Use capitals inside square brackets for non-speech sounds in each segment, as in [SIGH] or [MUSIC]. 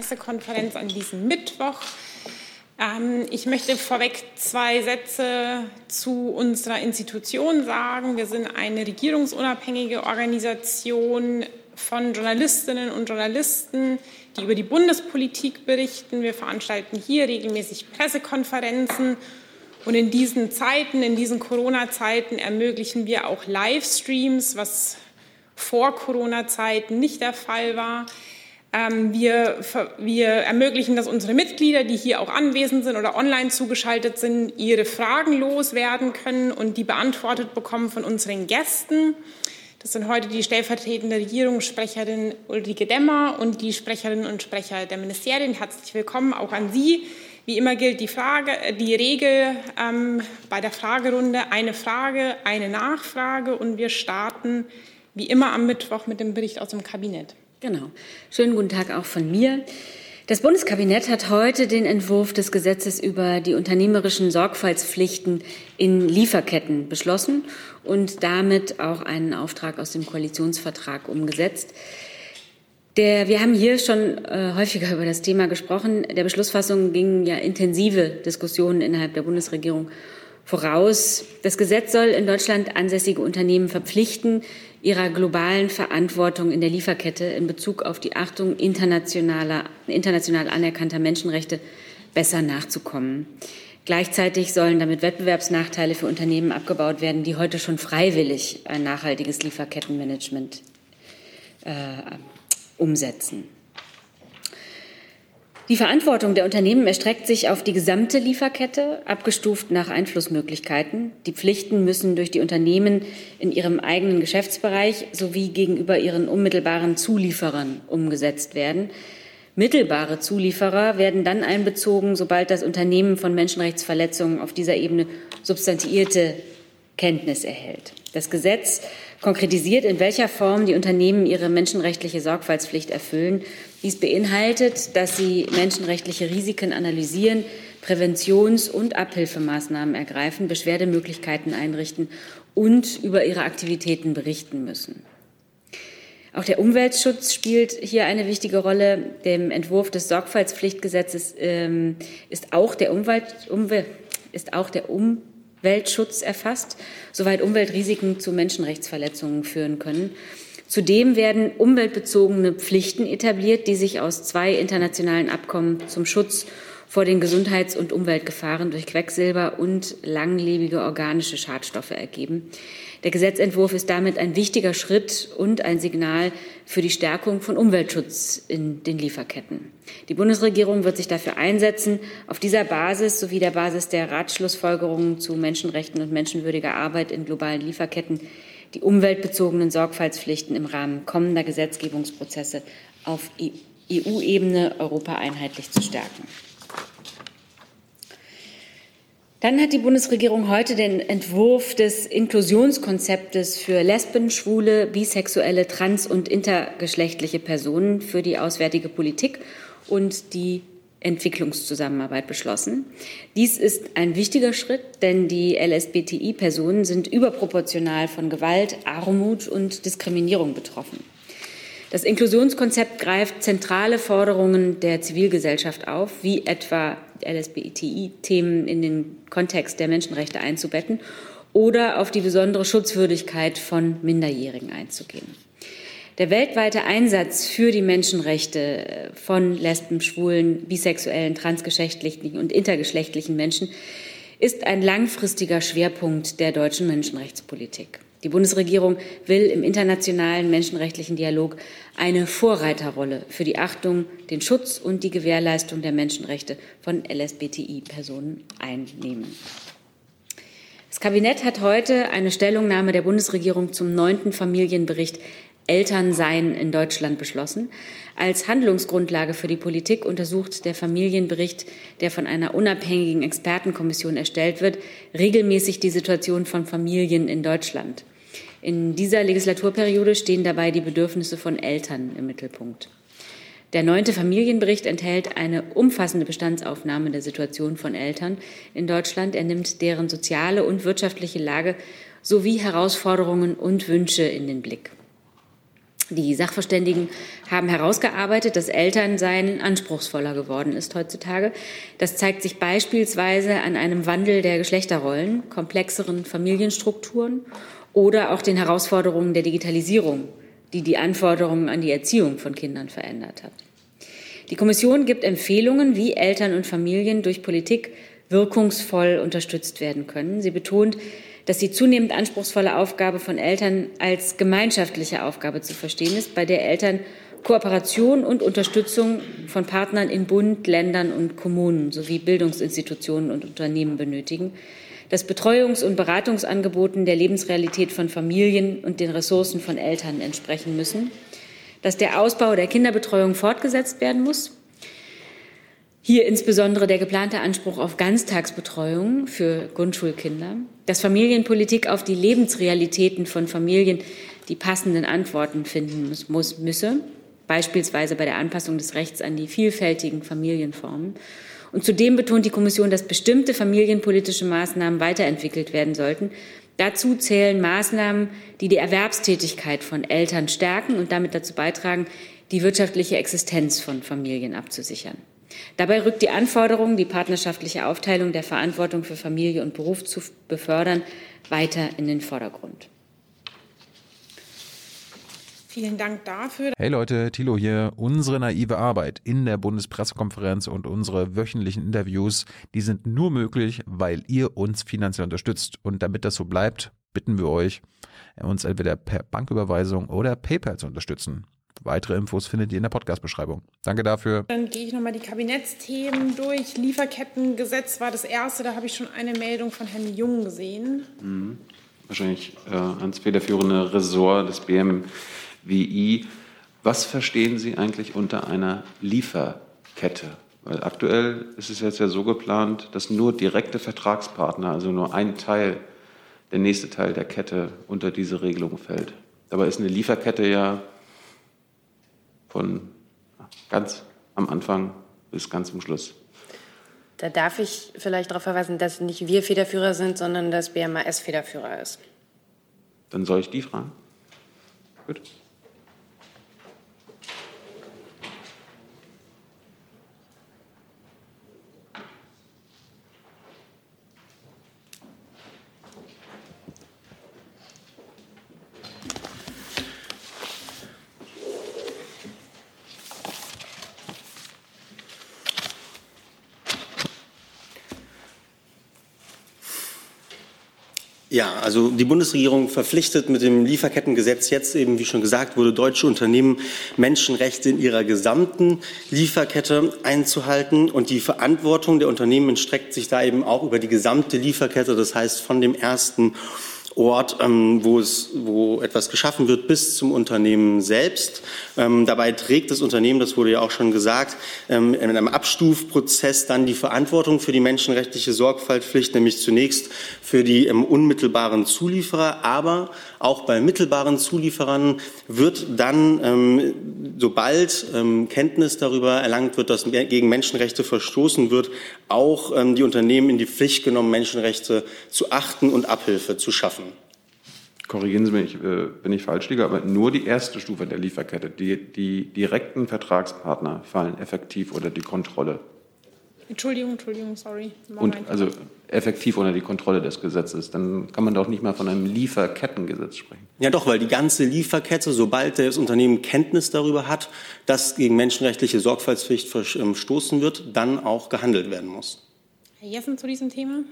Pressekonferenz an diesem Mittwoch. Ähm, ich möchte vorweg zwei Sätze zu unserer Institution sagen. Wir sind eine regierungsunabhängige Organisation von Journalistinnen und Journalisten, die über die Bundespolitik berichten. Wir veranstalten hier regelmäßig Pressekonferenzen. Und in diesen Zeiten, in diesen Corona-Zeiten ermöglichen wir auch Livestreams, was vor Corona-Zeiten nicht der Fall war. Ähm, wir, wir, ermöglichen, dass unsere Mitglieder, die hier auch anwesend sind oder online zugeschaltet sind, ihre Fragen loswerden können und die beantwortet bekommen von unseren Gästen. Das sind heute die stellvertretende Regierungssprecherin Ulrike Demmer und die Sprecherinnen und Sprecher der Ministerien. Herzlich willkommen auch an Sie. Wie immer gilt die, Frage, die Regel ähm, bei der Fragerunde eine Frage, eine Nachfrage und wir starten wie immer am Mittwoch mit dem Bericht aus dem Kabinett. Genau. Schönen guten Tag auch von mir. Das Bundeskabinett hat heute den Entwurf des Gesetzes über die unternehmerischen Sorgfaltspflichten in Lieferketten beschlossen und damit auch einen Auftrag aus dem Koalitionsvertrag umgesetzt. Der, wir haben hier schon äh, häufiger über das Thema gesprochen. Der Beschlussfassung gingen ja intensive Diskussionen innerhalb der Bundesregierung voraus. Das Gesetz soll in Deutschland ansässige Unternehmen verpflichten, ihrer globalen Verantwortung in der Lieferkette in Bezug auf die Achtung internationaler, international anerkannter Menschenrechte besser nachzukommen. Gleichzeitig sollen damit Wettbewerbsnachteile für Unternehmen abgebaut werden, die heute schon freiwillig ein nachhaltiges Lieferkettenmanagement äh, umsetzen. Die Verantwortung der Unternehmen erstreckt sich auf die gesamte Lieferkette, abgestuft nach Einflussmöglichkeiten. Die Pflichten müssen durch die Unternehmen in ihrem eigenen Geschäftsbereich sowie gegenüber ihren unmittelbaren Zulieferern umgesetzt werden. Mittelbare Zulieferer werden dann einbezogen, sobald das Unternehmen von Menschenrechtsverletzungen auf dieser Ebene substantiierte Kenntnis erhält. Das Gesetz konkretisiert, in welcher Form die Unternehmen ihre menschenrechtliche Sorgfaltspflicht erfüllen. Dies beinhaltet, dass sie menschenrechtliche Risiken analysieren, Präventions- und Abhilfemaßnahmen ergreifen, Beschwerdemöglichkeiten einrichten und über ihre Aktivitäten berichten müssen. Auch der Umweltschutz spielt hier eine wichtige Rolle. Dem Entwurf des Sorgfaltspflichtgesetzes ähm, ist auch der Umwelt, Umwelt ist auch der um Weltschutz erfasst, soweit Umweltrisiken zu Menschenrechtsverletzungen führen können. Zudem werden umweltbezogene Pflichten etabliert, die sich aus zwei internationalen Abkommen zum Schutz vor den Gesundheits- und Umweltgefahren durch Quecksilber und langlebige organische Schadstoffe ergeben. Der Gesetzentwurf ist damit ein wichtiger Schritt und ein Signal für die Stärkung von Umweltschutz in den Lieferketten. Die Bundesregierung wird sich dafür einsetzen, auf dieser Basis sowie der Basis der Ratschlussfolgerungen zu Menschenrechten und menschenwürdiger Arbeit in globalen Lieferketten die umweltbezogenen Sorgfaltspflichten im Rahmen kommender Gesetzgebungsprozesse auf EU-Ebene Europa einheitlich zu stärken. Dann hat die Bundesregierung heute den Entwurf des Inklusionskonzeptes für Lesben, Schwule, bisexuelle, trans- und intergeschlechtliche Personen für die auswärtige Politik und die Entwicklungszusammenarbeit beschlossen. Dies ist ein wichtiger Schritt, denn die LSBTI-Personen sind überproportional von Gewalt, Armut und Diskriminierung betroffen. Das Inklusionskonzept greift zentrale Forderungen der Zivilgesellschaft auf, wie etwa LSBTI-Themen in den Kontext der Menschenrechte einzubetten oder auf die besondere Schutzwürdigkeit von Minderjährigen einzugehen. Der weltweite Einsatz für die Menschenrechte von Lesben, Schwulen, bisexuellen, transgeschlechtlichen und intergeschlechtlichen Menschen ist ein langfristiger Schwerpunkt der deutschen Menschenrechtspolitik. Die Bundesregierung will im internationalen menschenrechtlichen Dialog eine Vorreiterrolle für die Achtung, den Schutz und die Gewährleistung der Menschenrechte von LSBTI-Personen einnehmen. Das Kabinett hat heute eine Stellungnahme der Bundesregierung zum neunten Familienbericht Elternsein in Deutschland beschlossen. Als Handlungsgrundlage für die Politik untersucht der Familienbericht, der von einer unabhängigen Expertenkommission erstellt wird, regelmäßig die Situation von Familien in Deutschland. In dieser Legislaturperiode stehen dabei die Bedürfnisse von Eltern im Mittelpunkt. Der neunte Familienbericht enthält eine umfassende Bestandsaufnahme der Situation von Eltern in Deutschland. Er nimmt deren soziale und wirtschaftliche Lage sowie Herausforderungen und Wünsche in den Blick. Die Sachverständigen haben herausgearbeitet, dass Elternsein anspruchsvoller geworden ist heutzutage. Das zeigt sich beispielsweise an einem Wandel der Geschlechterrollen, komplexeren Familienstrukturen oder auch den Herausforderungen der Digitalisierung, die die Anforderungen an die Erziehung von Kindern verändert hat. Die Kommission gibt Empfehlungen, wie Eltern und Familien durch Politik wirkungsvoll unterstützt werden können. Sie betont, dass die zunehmend anspruchsvolle Aufgabe von Eltern als gemeinschaftliche Aufgabe zu verstehen ist, bei der Eltern Kooperation und Unterstützung von Partnern in Bund, Ländern und Kommunen sowie Bildungsinstitutionen und Unternehmen benötigen, dass Betreuungs- und Beratungsangeboten der Lebensrealität von Familien und den Ressourcen von Eltern entsprechen müssen, dass der Ausbau der Kinderbetreuung fortgesetzt werden muss, hier insbesondere der geplante Anspruch auf Ganztagsbetreuung für Grundschulkinder, dass Familienpolitik auf die Lebensrealitäten von Familien die passenden Antworten finden muss, muss müsse, beispielsweise bei der Anpassung des Rechts an die vielfältigen Familienformen. Und zudem betont die Kommission, dass bestimmte familienpolitische Maßnahmen weiterentwickelt werden sollten. Dazu zählen Maßnahmen, die die Erwerbstätigkeit von Eltern stärken und damit dazu beitragen, die wirtschaftliche Existenz von Familien abzusichern. Dabei rückt die Anforderung, die partnerschaftliche Aufteilung der Verantwortung für Familie und Beruf zu befördern, weiter in den Vordergrund. Vielen Dank dafür. Hey Leute, Thilo hier. Unsere naive Arbeit in der Bundespressekonferenz und unsere wöchentlichen Interviews, die sind nur möglich, weil ihr uns finanziell unterstützt. Und damit das so bleibt, bitten wir euch, uns entweder per Banküberweisung oder PayPal zu unterstützen. Weitere Infos findet ihr in der Podcast-Beschreibung. Danke dafür. Dann gehe ich nochmal die Kabinettsthemen durch. Lieferkettengesetz war das erste, da habe ich schon eine Meldung von Herrn Jung gesehen. Mhm. Wahrscheinlich äh, ans federführende Ressort des BMWI. Was verstehen Sie eigentlich unter einer Lieferkette? Weil aktuell ist es jetzt ja so geplant, dass nur direkte Vertragspartner, also nur ein Teil, der nächste Teil der Kette unter diese Regelung fällt. Dabei ist eine Lieferkette ja von ganz am Anfang bis ganz zum Schluss. Da darf ich vielleicht darauf verweisen, dass nicht wir Federführer sind, sondern dass BMAS Federführer ist. Dann soll ich die fragen? Gut. Ja, also die Bundesregierung verpflichtet mit dem Lieferkettengesetz jetzt eben, wie schon gesagt wurde, deutsche Unternehmen Menschenrechte in ihrer gesamten Lieferkette einzuhalten. Und die Verantwortung der Unternehmen streckt sich da eben auch über die gesamte Lieferkette, das heißt von dem ersten Ort, ähm, wo, es, wo etwas geschaffen wird, bis zum Unternehmen selbst. Ähm, dabei trägt das Unternehmen, das wurde ja auch schon gesagt, ähm, in einem Abstufprozess dann die Verantwortung für die menschenrechtliche Sorgfaltspflicht, nämlich zunächst für die ähm, unmittelbaren Zulieferer, aber auch bei mittelbaren Zulieferern wird dann, ähm, sobald ähm, Kenntnis darüber erlangt wird, dass gegen Menschenrechte verstoßen wird, auch die Unternehmen in die Pflicht genommen, Menschenrechte zu achten und Abhilfe zu schaffen korrigieren Sie mich, äh, wenn ich falsch liege, aber nur die erste Stufe der Lieferkette, die, die direkten Vertragspartner fallen effektiv unter die Kontrolle. Entschuldigung, Entschuldigung, sorry. Und also effektiv unter die Kontrolle des Gesetzes. Dann kann man doch nicht mal von einem Lieferkettengesetz sprechen. Ja, doch, weil die ganze Lieferkette, sobald das Unternehmen Kenntnis darüber hat, dass gegen menschenrechtliche Sorgfaltspflicht verstoßen wird, dann auch gehandelt werden muss. Herr Jessen zu diesem Thema?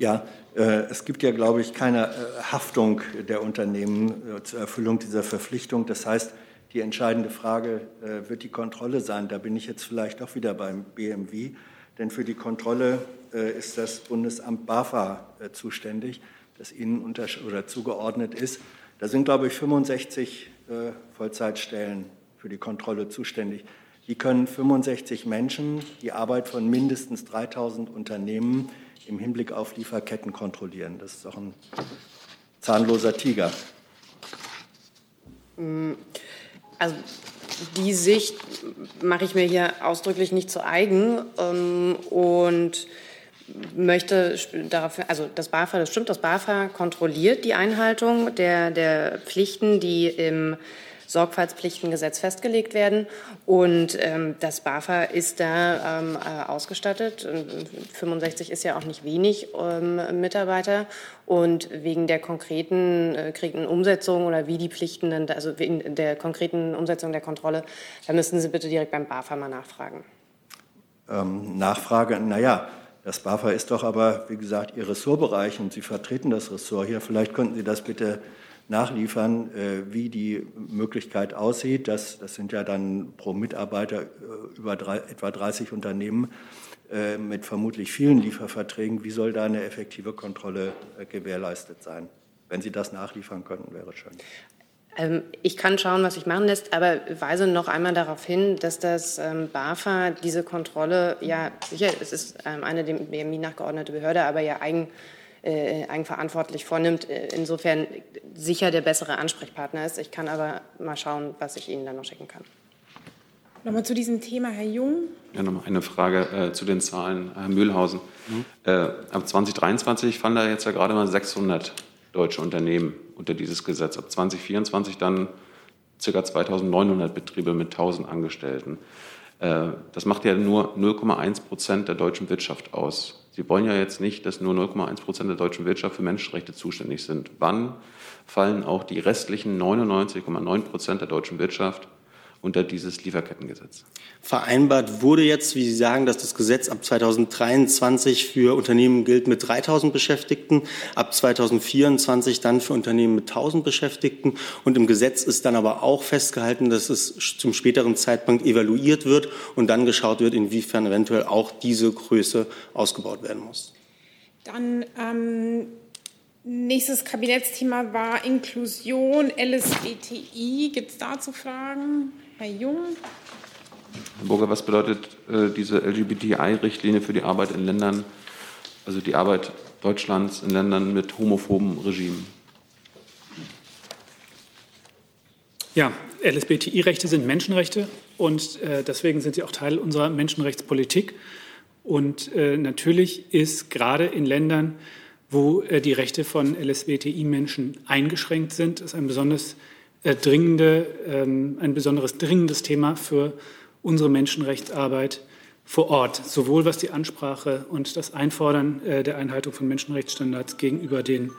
Ja, äh, es gibt ja, glaube ich, keine äh, Haftung der Unternehmen äh, zur Erfüllung dieser Verpflichtung. Das heißt, die entscheidende Frage wird die Kontrolle sein. Da bin ich jetzt vielleicht auch wieder beim BMW, denn für die Kontrolle ist das Bundesamt BAFA zuständig, das Ihnen unter oder zugeordnet ist. Da sind, glaube ich, 65 Vollzeitstellen für die Kontrolle zuständig. Die können 65 Menschen die Arbeit von mindestens 3000 Unternehmen im Hinblick auf Lieferketten kontrollieren. Das ist doch ein zahnloser Tiger. Also die Sicht mache ich mir hier ausdrücklich nicht zu eigen ähm, und möchte darauf, also das BAFA, das stimmt, das BAFA kontrolliert die Einhaltung der, der Pflichten, die im Sorgfaltspflichtengesetz festgelegt werden. Und ähm, das BAFA ist da ähm, äh, ausgestattet. 65 ist ja auch nicht wenig ähm, Mitarbeiter. Und wegen der konkreten, äh, konkreten Umsetzung oder wie die Pflichten dann, also wegen der konkreten Umsetzung der Kontrolle, da müssten Sie bitte direkt beim BAFA mal nachfragen. Ähm, Nachfrage, naja, das BAFA ist doch aber, wie gesagt, Ihr Ressortbereich und Sie vertreten das Ressort hier. Vielleicht könnten Sie das bitte nachliefern, äh, wie die Möglichkeit aussieht. Das, das sind ja dann pro Mitarbeiter äh, über drei, etwa 30 Unternehmen äh, mit vermutlich vielen Lieferverträgen. Wie soll da eine effektive Kontrolle gewährleistet sein? Wenn Sie das nachliefern könnten, wäre schön. Ähm, ich kann schauen, was sich machen lässt, aber weise noch einmal darauf hin, dass das ähm, BAFA diese Kontrolle, ja sicher, es ist ähm, eine dem BMI nachgeordnete Behörde, aber ja eigen, eigenverantwortlich vornimmt, äh, insofern sicher der bessere Ansprechpartner ist. Ich kann aber mal schauen, was ich Ihnen dann noch schicken kann. Nochmal zu diesem Thema, Herr Jung. Ja, nochmal eine Frage äh, zu den Zahlen, Herr Mühlhausen. Mhm. Äh, ab 2023 fallen da jetzt ja gerade mal 600 deutsche Unternehmen unter dieses Gesetz. Ab 2024 dann ca. 2900 Betriebe mit 1000 Angestellten. Äh, das macht ja nur 0,1 Prozent der deutschen Wirtschaft aus. Sie wollen ja jetzt nicht, dass nur 0,1 Prozent der deutschen Wirtschaft für Menschenrechte zuständig sind. Wann fallen auch die restlichen 99,9 Prozent der deutschen Wirtschaft unter dieses Lieferkettengesetz. Vereinbart wurde jetzt, wie Sie sagen, dass das Gesetz ab 2023 für Unternehmen gilt mit 3000 Beschäftigten, ab 2024 dann für Unternehmen mit 1000 Beschäftigten. Und im Gesetz ist dann aber auch festgehalten, dass es zum späteren Zeitpunkt evaluiert wird und dann geschaut wird, inwiefern eventuell auch diese Größe ausgebaut werden muss. Dann ähm Nächstes Kabinettsthema war Inklusion, LSBTI. Gibt es dazu Fragen? Herr Jung. Herr Burger, was bedeutet äh, diese LGBTI-Richtlinie für die Arbeit in Ländern, also die Arbeit Deutschlands in Ländern mit homophoben Regimen? Ja, LSBTI-Rechte sind Menschenrechte und äh, deswegen sind sie auch Teil unserer Menschenrechtspolitik. Und äh, natürlich ist gerade in Ländern, wo äh, die Rechte von LSBTI-Menschen eingeschränkt sind, ist ein besonders dringende, ähm, ein besonderes dringendes Thema für unsere Menschenrechtsarbeit vor Ort, sowohl was die Ansprache und das Einfordern äh, der Einhaltung von Menschenrechtsstandards gegenüber den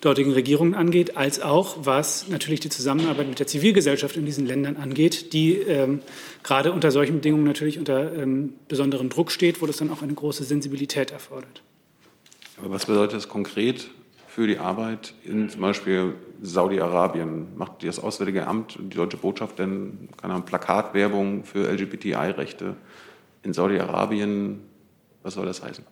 dortigen Regierungen angeht, als auch was natürlich die Zusammenarbeit mit der Zivilgesellschaft in diesen Ländern angeht, die ähm, gerade unter solchen Bedingungen natürlich unter ähm, besonderen Druck steht, wo das dann auch eine große Sensibilität erfordert. Aber was bedeutet das konkret für die Arbeit in zum Beispiel Saudi-Arabien? Macht das Auswärtige Amt und die Deutsche Botschaft denn keine Ahnung, Plakatwerbung für LGBTI-Rechte in Saudi-Arabien? Was soll das heißen?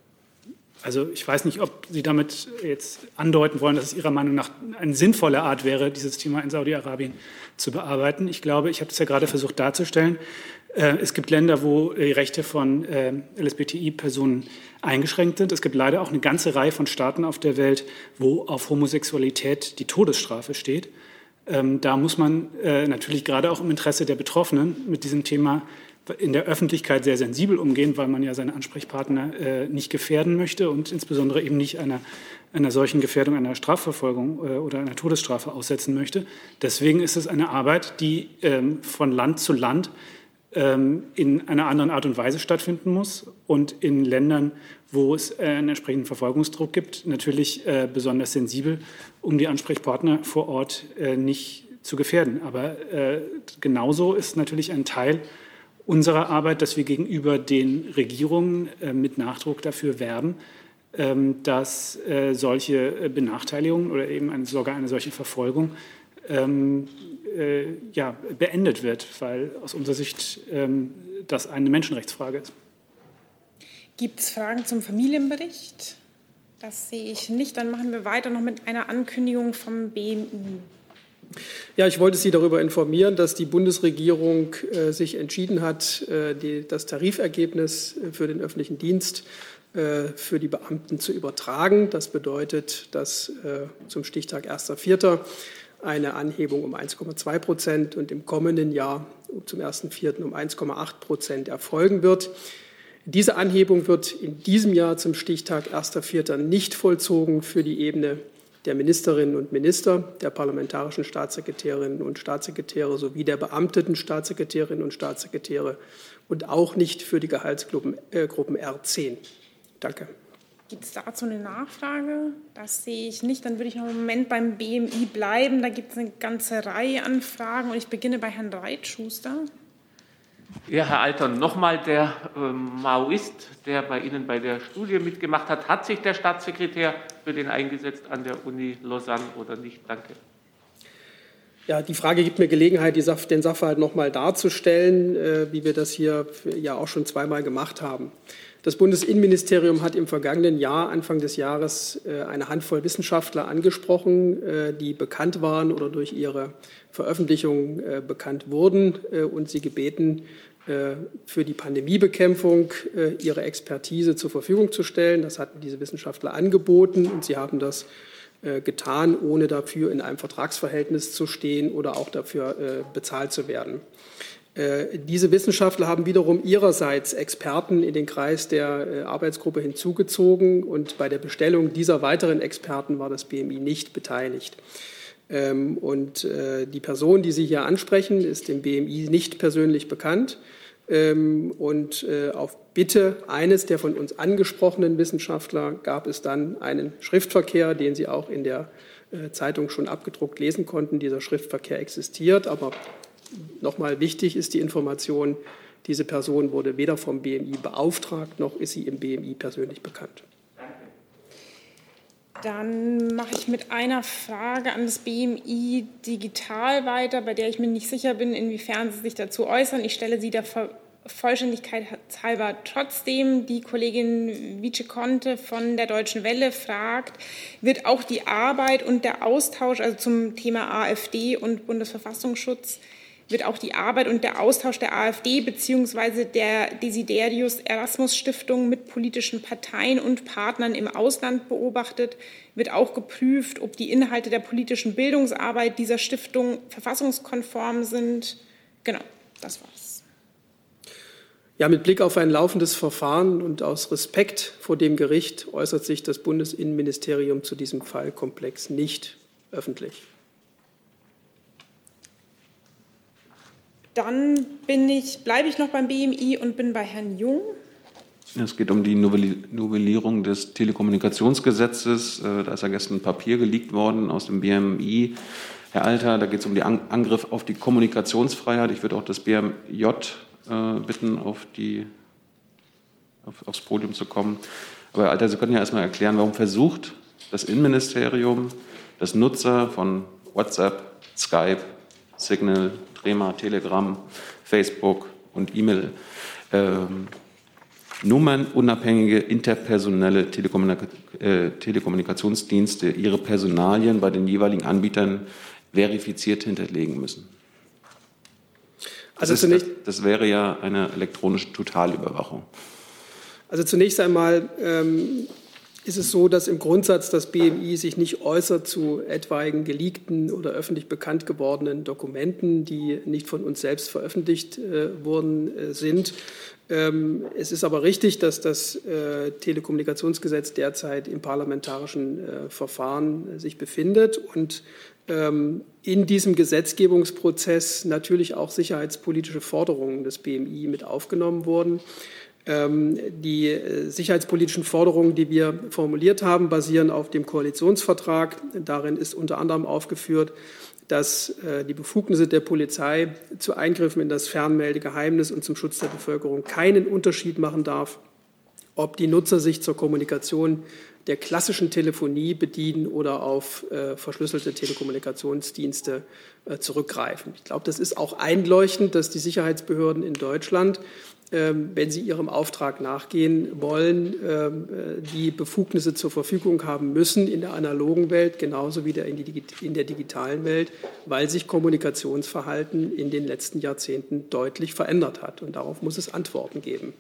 Also ich weiß nicht, ob Sie damit jetzt andeuten wollen, dass es Ihrer Meinung nach eine sinnvolle Art wäre, dieses Thema in Saudi-Arabien zu bearbeiten. Ich glaube, ich habe es ja gerade versucht darzustellen. Äh, es gibt Länder, wo die Rechte von äh, LSBTI-Personen eingeschränkt sind. Es gibt leider auch eine ganze Reihe von Staaten auf der Welt, wo auf Homosexualität die Todesstrafe steht. Ähm, da muss man äh, natürlich gerade auch im Interesse der Betroffenen mit diesem Thema in der Öffentlichkeit sehr sensibel umgehen, weil man ja seine Ansprechpartner nicht gefährden möchte und insbesondere eben nicht einer, einer solchen Gefährdung einer Strafverfolgung oder einer Todesstrafe aussetzen möchte. Deswegen ist es eine Arbeit, die ähm, von Land zu Land in einer anderen Art und Weise stattfinden muss und in Ländern, wo es äh, einen entsprechenden Verfolgungsdruck gibt, natürlich äh, besonders sensibel, um die Ansprechpartner vor Ort äh, nicht zu gefährden. Aber genauso ist natürlich ein Teil unserer Arbeit, dass wir gegenüber den Regierungen mit Nachdruck dafür werben, ähm, dass solche Benachteiligungen oder eben sogar eine solche Verfolgung ähm, äh, ja, beendet wird, weil aus unserer Sicht ähm, das eine Menschenrechtsfrage ist. Gibt es Fragen zum Familienbericht? Das sehe ich nicht. Dann machen wir weiter noch mit einer Ankündigung vom BMI. Ja, ich wollte Sie darüber informieren, dass die Bundesregierung äh, sich entschieden hat, äh, die, das Tarifergebnis für den öffentlichen Dienst äh, für die Beamten zu übertragen. Das bedeutet, dass äh, zum Stichtag 1.4 eine Anhebung um 1,2 Prozent und im kommenden Jahr zum 1.4. um 1,8 Prozent erfolgen wird. Diese Anhebung wird in diesem Jahr zum Stichtag 1.4. nicht vollzogen für die Ebene der Ministerinnen und Minister, der parlamentarischen Staatssekretärinnen und Staatssekretäre sowie der beamteten Staatssekretärinnen und Staatssekretäre und auch nicht für die Gehaltsgruppen äh, Gruppen R10. Danke. Gibt es dazu eine Nachfrage? Das sehe ich nicht. Dann würde ich noch einen Moment beim BMI bleiben. Da gibt es eine ganze Reihe an Fragen und ich beginne bei Herrn Reitschuster. Ja, Herr Alter, nochmal der äh, Maoist, der bei Ihnen bei der Studie mitgemacht hat. Hat sich der Staatssekretär für den eingesetzt an der Uni Lausanne oder nicht? Danke. Ja, die Frage gibt mir Gelegenheit, den Sachverhalt nochmal darzustellen, äh, wie wir das hier ja auch schon zweimal gemacht haben. Das Bundesinnenministerium hat im vergangenen Jahr, Anfang des Jahres, äh, eine Handvoll Wissenschaftler angesprochen, äh, die bekannt waren oder durch ihre Veröffentlichung äh, bekannt wurden und sie gebeten, für die Pandemiebekämpfung ihre Expertise zur Verfügung zu stellen. Das hatten diese Wissenschaftler angeboten und sie haben das getan, ohne dafür in einem Vertragsverhältnis zu stehen oder auch dafür bezahlt zu werden. Äh, diese Wissenschaftler haben wiederum ihrerseits Experten in den Kreis der äh, Arbeitsgruppe hinzugezogen und bei der Bestellung dieser weiteren Experten war das BMI nicht beteiligt. Ähm, und äh, die Person, die Sie hier ansprechen, ist dem BMI nicht persönlich bekannt. Ähm, und auf Bitte eines der von uns angesprochenen Wissenschaftler gab es dann einen Schriftverkehr, den Sie auch in der Zeitung schon abgedruckt lesen konnten. Dieser Schriftverkehr existiert, aber Nochmal wichtig ist die Information, diese Person wurde weder vom BMI beauftragt, noch ist sie im BMI persönlich bekannt. Dann mache ich mit einer Frage an das BMI digital weiter, bei der ich mir nicht sicher bin, inwiefern Sie sich dazu äußern. Ich stelle sie der Vollständigkeit halber trotzdem. Die Kollegin Vice Conte von der Deutschen Welle fragt, wird auch die Arbeit und der Austausch also zum Thema AfD und Bundesverfassungsschutz wird auch die Arbeit und der Austausch der AfD bzw. der Desiderius Erasmus Stiftung mit politischen Parteien und Partnern im Ausland beobachtet, wird auch geprüft, ob die Inhalte der politischen Bildungsarbeit dieser Stiftung verfassungskonform sind. Genau, das war's. Ja, mit Blick auf ein laufendes Verfahren und aus Respekt vor dem Gericht äußert sich das Bundesinnenministerium zu diesem Fallkomplex nicht öffentlich. Dann bin ich, bleibe ich noch beim BMI und bin bei Herrn Jung. Es geht um die Novellierung des Telekommunikationsgesetzes. Äh, da ist ja gestern ein Papier geleakt worden aus dem BMI. Herr Alter, da geht es um den Angriff auf die Kommunikationsfreiheit. Ich würde auch das BMJ äh, bitten, auf die, auf, aufs Podium zu kommen. Aber Herr Alter, Sie können ja erstmal erklären, warum versucht das Innenministerium, das Nutzer von WhatsApp, Skype, Signal, Trema, Telegram, Facebook und E-Mail ähm, nummernunabhängige interpersonelle Telekommunika äh, Telekommunikationsdienste ihre Personalien bei den jeweiligen Anbietern verifiziert hinterlegen müssen. Also das, ist, das, das wäre ja eine elektronische Totalüberwachung. Also zunächst einmal ähm, ist es so, dass im Grundsatz das BMI sich nicht äußert zu etwaigen geleakten oder öffentlich bekannt gewordenen Dokumenten, die nicht von uns selbst veröffentlicht äh, worden äh, sind. Ähm, es ist aber richtig, dass das äh, Telekommunikationsgesetz derzeit im parlamentarischen äh, Verfahren äh, sich befindet und ähm, in diesem Gesetzgebungsprozess natürlich auch sicherheitspolitische Forderungen des BMI mit aufgenommen wurden. Ähm, die äh, sicherheitspolitischen Forderungen, die wir formuliert haben, basieren auf dem Koalitionsvertrag. Darin ist unter anderem aufgeführt, dass äh, die Befugnisse der Polizei zu Eingriffen in das Fernmeldegeheimnis und zum Schutz der Bevölkerung keinen Unterschied machen darf, ob die Nutzer sich zur Kommunikation der klassischen Telefonie bedienen oder auf äh, verschlüsselte Telekommunikationsdienste äh, zurückgreifen. Ich glaube, das ist auch einleuchtend, dass die Sicherheitsbehörden in Deutschland wenn sie ihrem Auftrag nachgehen wollen, ähm, äh, die Befugnisse zur Verfügung haben müssen in der analogen Welt, genauso wie in der digitalen Welt, weil sich Kommunikationsverhalten in den letzten Jahrzehnten deutlich verändert hat. Und darauf muss es Antworten geben.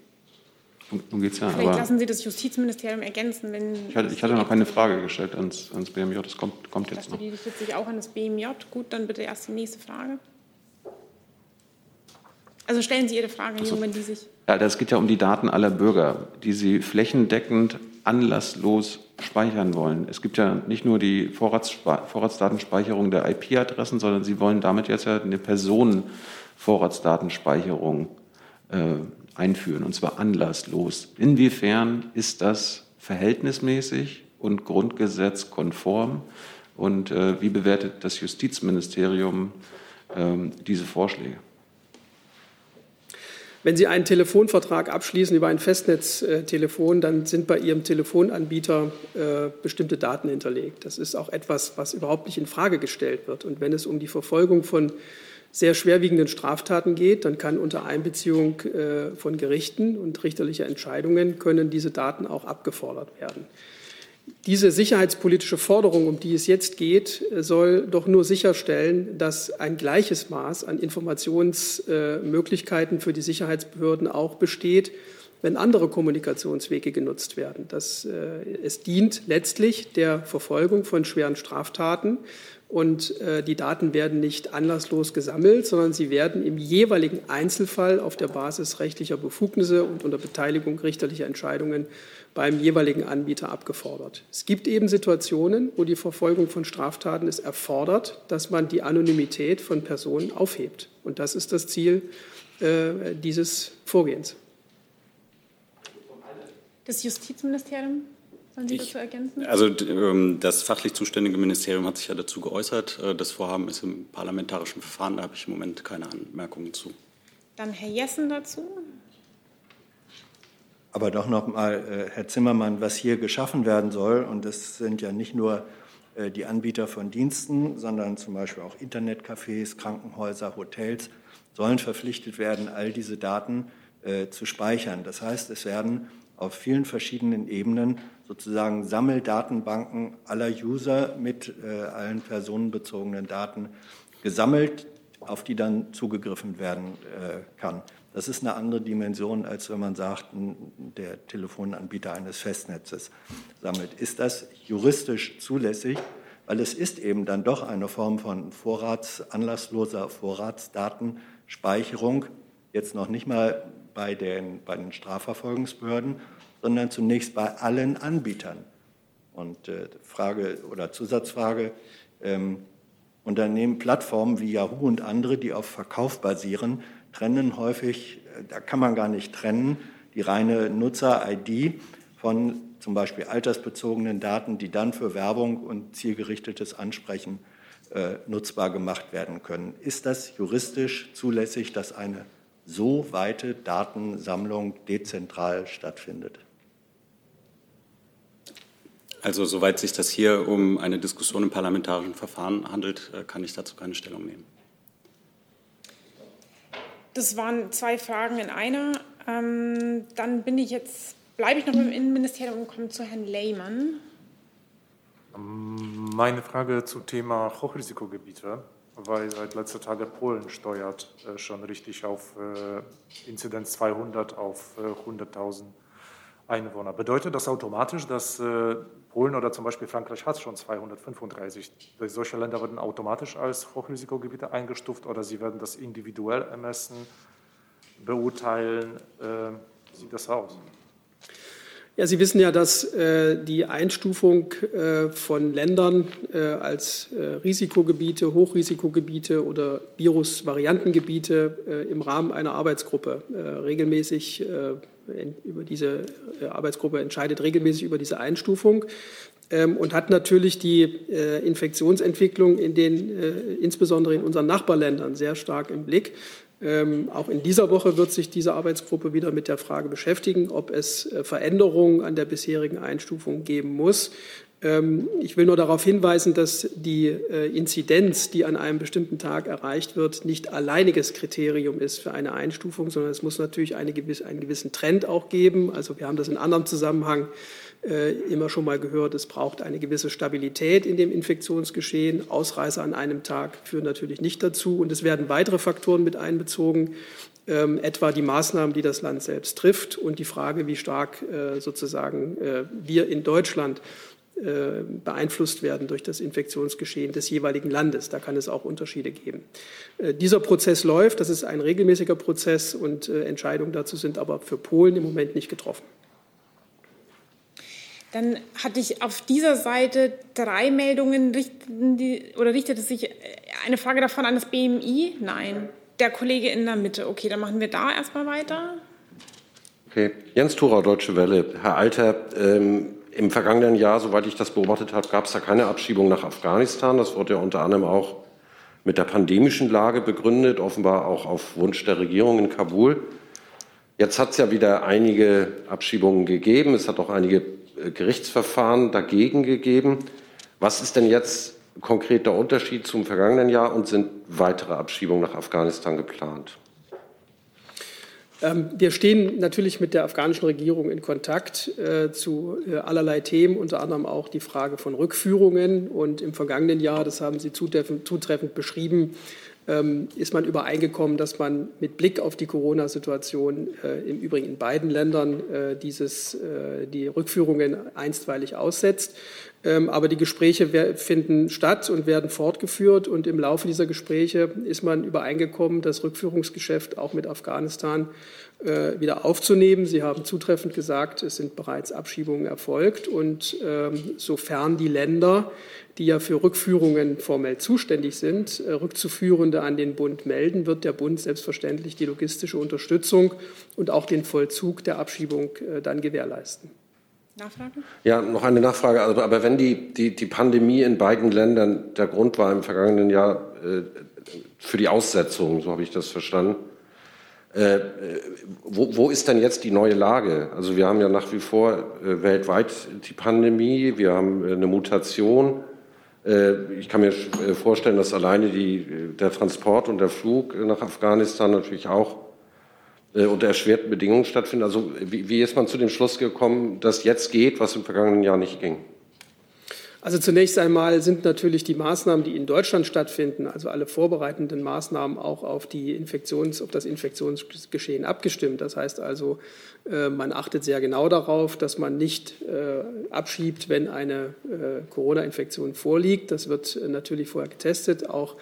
Nun geht's ja, Vielleicht lassen Sie das Justizministerium ergänzen. Wenn ich, hatte, ich hatte noch keine Frage gestellt ans, ans BMJ. Das kommt, kommt jetzt noch. Die richtet sich auch an das BMJ. Gut, dann bitte erst die nächste Frage. Also stellen Sie Ihre Frage, also, wenn die sich. Ja, das geht ja um die Daten aller Bürger, die Sie flächendeckend, anlasslos speichern wollen. Es gibt ja nicht nur die Vorrats Vorratsdatenspeicherung der IP-Adressen, sondern Sie wollen damit jetzt ja eine Personenvorratsdatenspeicherung äh, einführen, und zwar anlasslos. Inwiefern ist das verhältnismäßig und grundgesetzkonform? Und äh, wie bewertet das Justizministerium äh, diese Vorschläge? Wenn Sie einen Telefonvertrag abschließen über ein Festnetztelefon, dann sind bei Ihrem Telefonanbieter äh, bestimmte Daten hinterlegt. Das ist auch etwas, was überhaupt nicht in Frage gestellt wird. Und wenn es um die Verfolgung von sehr schwerwiegenden Straftaten geht, dann kann unter Einbeziehung äh, von Gerichten und richterlicher Entscheidungen können diese Daten auch abgefordert werden. Diese sicherheitspolitische Forderung, um die es jetzt geht, soll doch nur sicherstellen, dass ein gleiches Maß an Informationsmöglichkeiten für die Sicherheitsbehörden auch besteht, wenn andere Kommunikationswege genutzt werden. Das, äh, es dient letztlich der Verfolgung von schweren Straftaten. Und äh, die Daten werden nicht anlasslos gesammelt, sondern sie werden im jeweiligen Einzelfall auf der Basis rechtlicher Befugnisse und unter Beteiligung richterlicher Entscheidungen beim jeweiligen Anbieter abgefordert. Es gibt eben Situationen, wo die Verfolgung von Straftaten es erfordert, dass man die Anonymität von Personen aufhebt. Und das ist das Ziel äh, dieses Vorgehens. Das Justizministerium? Sollen Sie ich, dazu ergänzen? Also ähm, das fachlich zuständige Ministerium hat sich ja dazu geäußert. Äh, das Vorhaben ist im parlamentarischen Verfahren. Da habe ich im Moment keine Anmerkungen zu. Dann Herr Jessen dazu. Aber doch noch mal, äh, Herr Zimmermann, was hier geschaffen werden soll, und das sind ja nicht nur äh, die Anbieter von Diensten, sondern zum Beispiel auch Internetcafés, Krankenhäuser, Hotels, sollen verpflichtet werden, all diese Daten äh, zu speichern. Das heißt, es werden auf vielen verschiedenen Ebenen sozusagen Sammeldatenbanken aller User mit allen personenbezogenen Daten gesammelt, auf die dann zugegriffen werden kann. Das ist eine andere Dimension, als wenn man sagt, der Telefonanbieter eines Festnetzes sammelt. Ist das juristisch zulässig? Weil es ist eben dann doch eine Form von Vorrats, anlassloser Vorratsdatenspeicherung, jetzt noch nicht mal bei den, bei den Strafverfolgungsbehörden, sondern zunächst bei allen Anbietern. Und äh, Frage oder Zusatzfrage, ähm, Unternehmen, Plattformen wie Yahoo und andere, die auf Verkauf basieren, trennen häufig, äh, da kann man gar nicht trennen, die reine Nutzer-ID von zum Beispiel altersbezogenen Daten, die dann für Werbung und zielgerichtetes Ansprechen äh, nutzbar gemacht werden können. Ist das juristisch zulässig, dass eine so weite Datensammlung dezentral stattfindet? Also soweit sich das hier um eine Diskussion im parlamentarischen Verfahren handelt, äh, kann ich dazu keine Stellung nehmen. Das waren zwei Fragen in einer. Ähm, dann bin ich jetzt, bleibe ich noch im Innenministerium und komme zu Herrn Lehmann. Meine Frage zum Thema Hochrisikogebiete, weil seit letzter Tage Polen steuert äh, schon richtig auf äh, Inzidenz 200 auf äh, 100.000 Einwohner. Bedeutet das automatisch, dass äh, Polen oder zum Beispiel Frankreich hat schon 235? Solche Länder werden automatisch als Hochrisikogebiete eingestuft oder sie werden das individuell ermessen, beurteilen? Äh, wie sieht das aus? Ja, Sie wissen ja, dass äh, die Einstufung äh, von Ländern äh, als äh, Risikogebiete, Hochrisikogebiete oder Virusvariantengebiete äh, im Rahmen einer Arbeitsgruppe äh, regelmäßig über diese Arbeitsgruppe entscheidet regelmäßig über diese Einstufung ähm, und hat natürlich die Infektionsentwicklung in den, insbesondere in unseren Nachbarländern sehr stark im Blick. Ähm, auch in dieser Woche wird sich diese Arbeitsgruppe wieder mit der Frage beschäftigen, ob es äh, Veränderungen an der bisherigen Einstufung geben muss. Ähm, ich will nur darauf hinweisen, dass die äh, Inzidenz, die an einem bestimmten Tag erreicht wird, nicht alleiniges Kriterium ist für eine Einstufung, sondern es muss natürlich eine gewisse, einen gewissen Trend auch geben. Also wir haben das in anderem Zusammenhang immer schon mal gehört, es braucht eine gewisse Stabilität in dem Infektionsgeschehen. Ausreißer an einem Tag führen natürlich nicht dazu. Und es werden weitere Faktoren mit einbezogen, ähm, etwa die Maßnahmen, die das Land selbst trifft und die Frage, wie stark äh, sozusagen äh, wir in Deutschland äh, beeinflusst werden durch das Infektionsgeschehen des jeweiligen Landes. Da kann es auch Unterschiede geben. Äh, dieser Prozess läuft, das ist ein regelmäßiger Prozess und äh, Entscheidungen dazu sind aber für Polen im Moment nicht getroffen. Dann hatte ich auf dieser Seite drei Meldungen. Richten die, oder richtet es sich eine Frage davon an das BMI? Nein. Der Kollege in der Mitte. Okay, dann machen wir da erstmal weiter. Okay. Jens Thurau, Deutsche Welle. Herr Alter, ähm, im vergangenen Jahr, soweit ich das beobachtet habe, gab es da keine Abschiebung nach Afghanistan. Das wurde ja unter anderem auch mit der pandemischen Lage begründet, offenbar auch auf Wunsch der Regierung in Kabul. Jetzt hat es ja wieder einige Abschiebungen gegeben. Es hat auch einige äh, Gerichtsverfahren dagegen gegeben. Was ist denn jetzt konkret der Unterschied zum vergangenen Jahr und sind weitere Abschiebungen nach Afghanistan geplant? Ähm, wir stehen natürlich mit der afghanischen Regierung in Kontakt äh, zu äh, allerlei Themen, unter anderem auch die Frage von Rückführungen. Und im vergangenen Jahr, das haben Sie zutreffend, zutreffend beschrieben, ist man übereingekommen, dass man mit Blick auf die Corona-Situation äh, im Übrigen in beiden Ländern äh, dieses, äh, die Rückführungen einstweilig aussetzt. Ähm, aber die Gespräche finden statt und werden fortgeführt. Und im Laufe dieser Gespräche ist man übereingekommen, das Rückführungsgeschäft auch mit Afghanistan wieder aufzunehmen. Sie haben zutreffend gesagt, es sind bereits Abschiebungen erfolgt. Und ähm, sofern die Länder, die ja für Rückführungen formell zuständig sind, äh, Rückzuführende an den Bund melden, wird der Bund selbstverständlich die logistische Unterstützung und auch den Vollzug der Abschiebung äh, dann gewährleisten. Nachfrage? Ja, noch eine Nachfrage. Also, aber wenn die, die, die Pandemie in beiden Ländern der Grund war im vergangenen Jahr äh, für die Aussetzung, so habe ich das verstanden, äh, wo, wo, ist denn jetzt die neue Lage? Also wir haben ja nach wie vor äh, weltweit die Pandemie, wir haben äh, eine Mutation. Äh, ich kann mir äh, vorstellen, dass alleine die, der Transport und der Flug nach Afghanistan natürlich auch äh, unter erschwerten Bedingungen stattfinden. Also wie, wie ist man zu dem Schluss gekommen, dass jetzt geht, was im vergangenen Jahr nicht ging? Also zunächst einmal sind natürlich die Maßnahmen, die in Deutschland stattfinden, also alle vorbereitenden Maßnahmen auch auf, die Infektions, auf das Infektionsgeschehen abgestimmt. Das heißt also, äh, man achtet sehr genau darauf, dass man nicht äh, abschiebt, wenn eine Corona-Infektion vorliegt. Das wird natürlich vorher getestet. Auch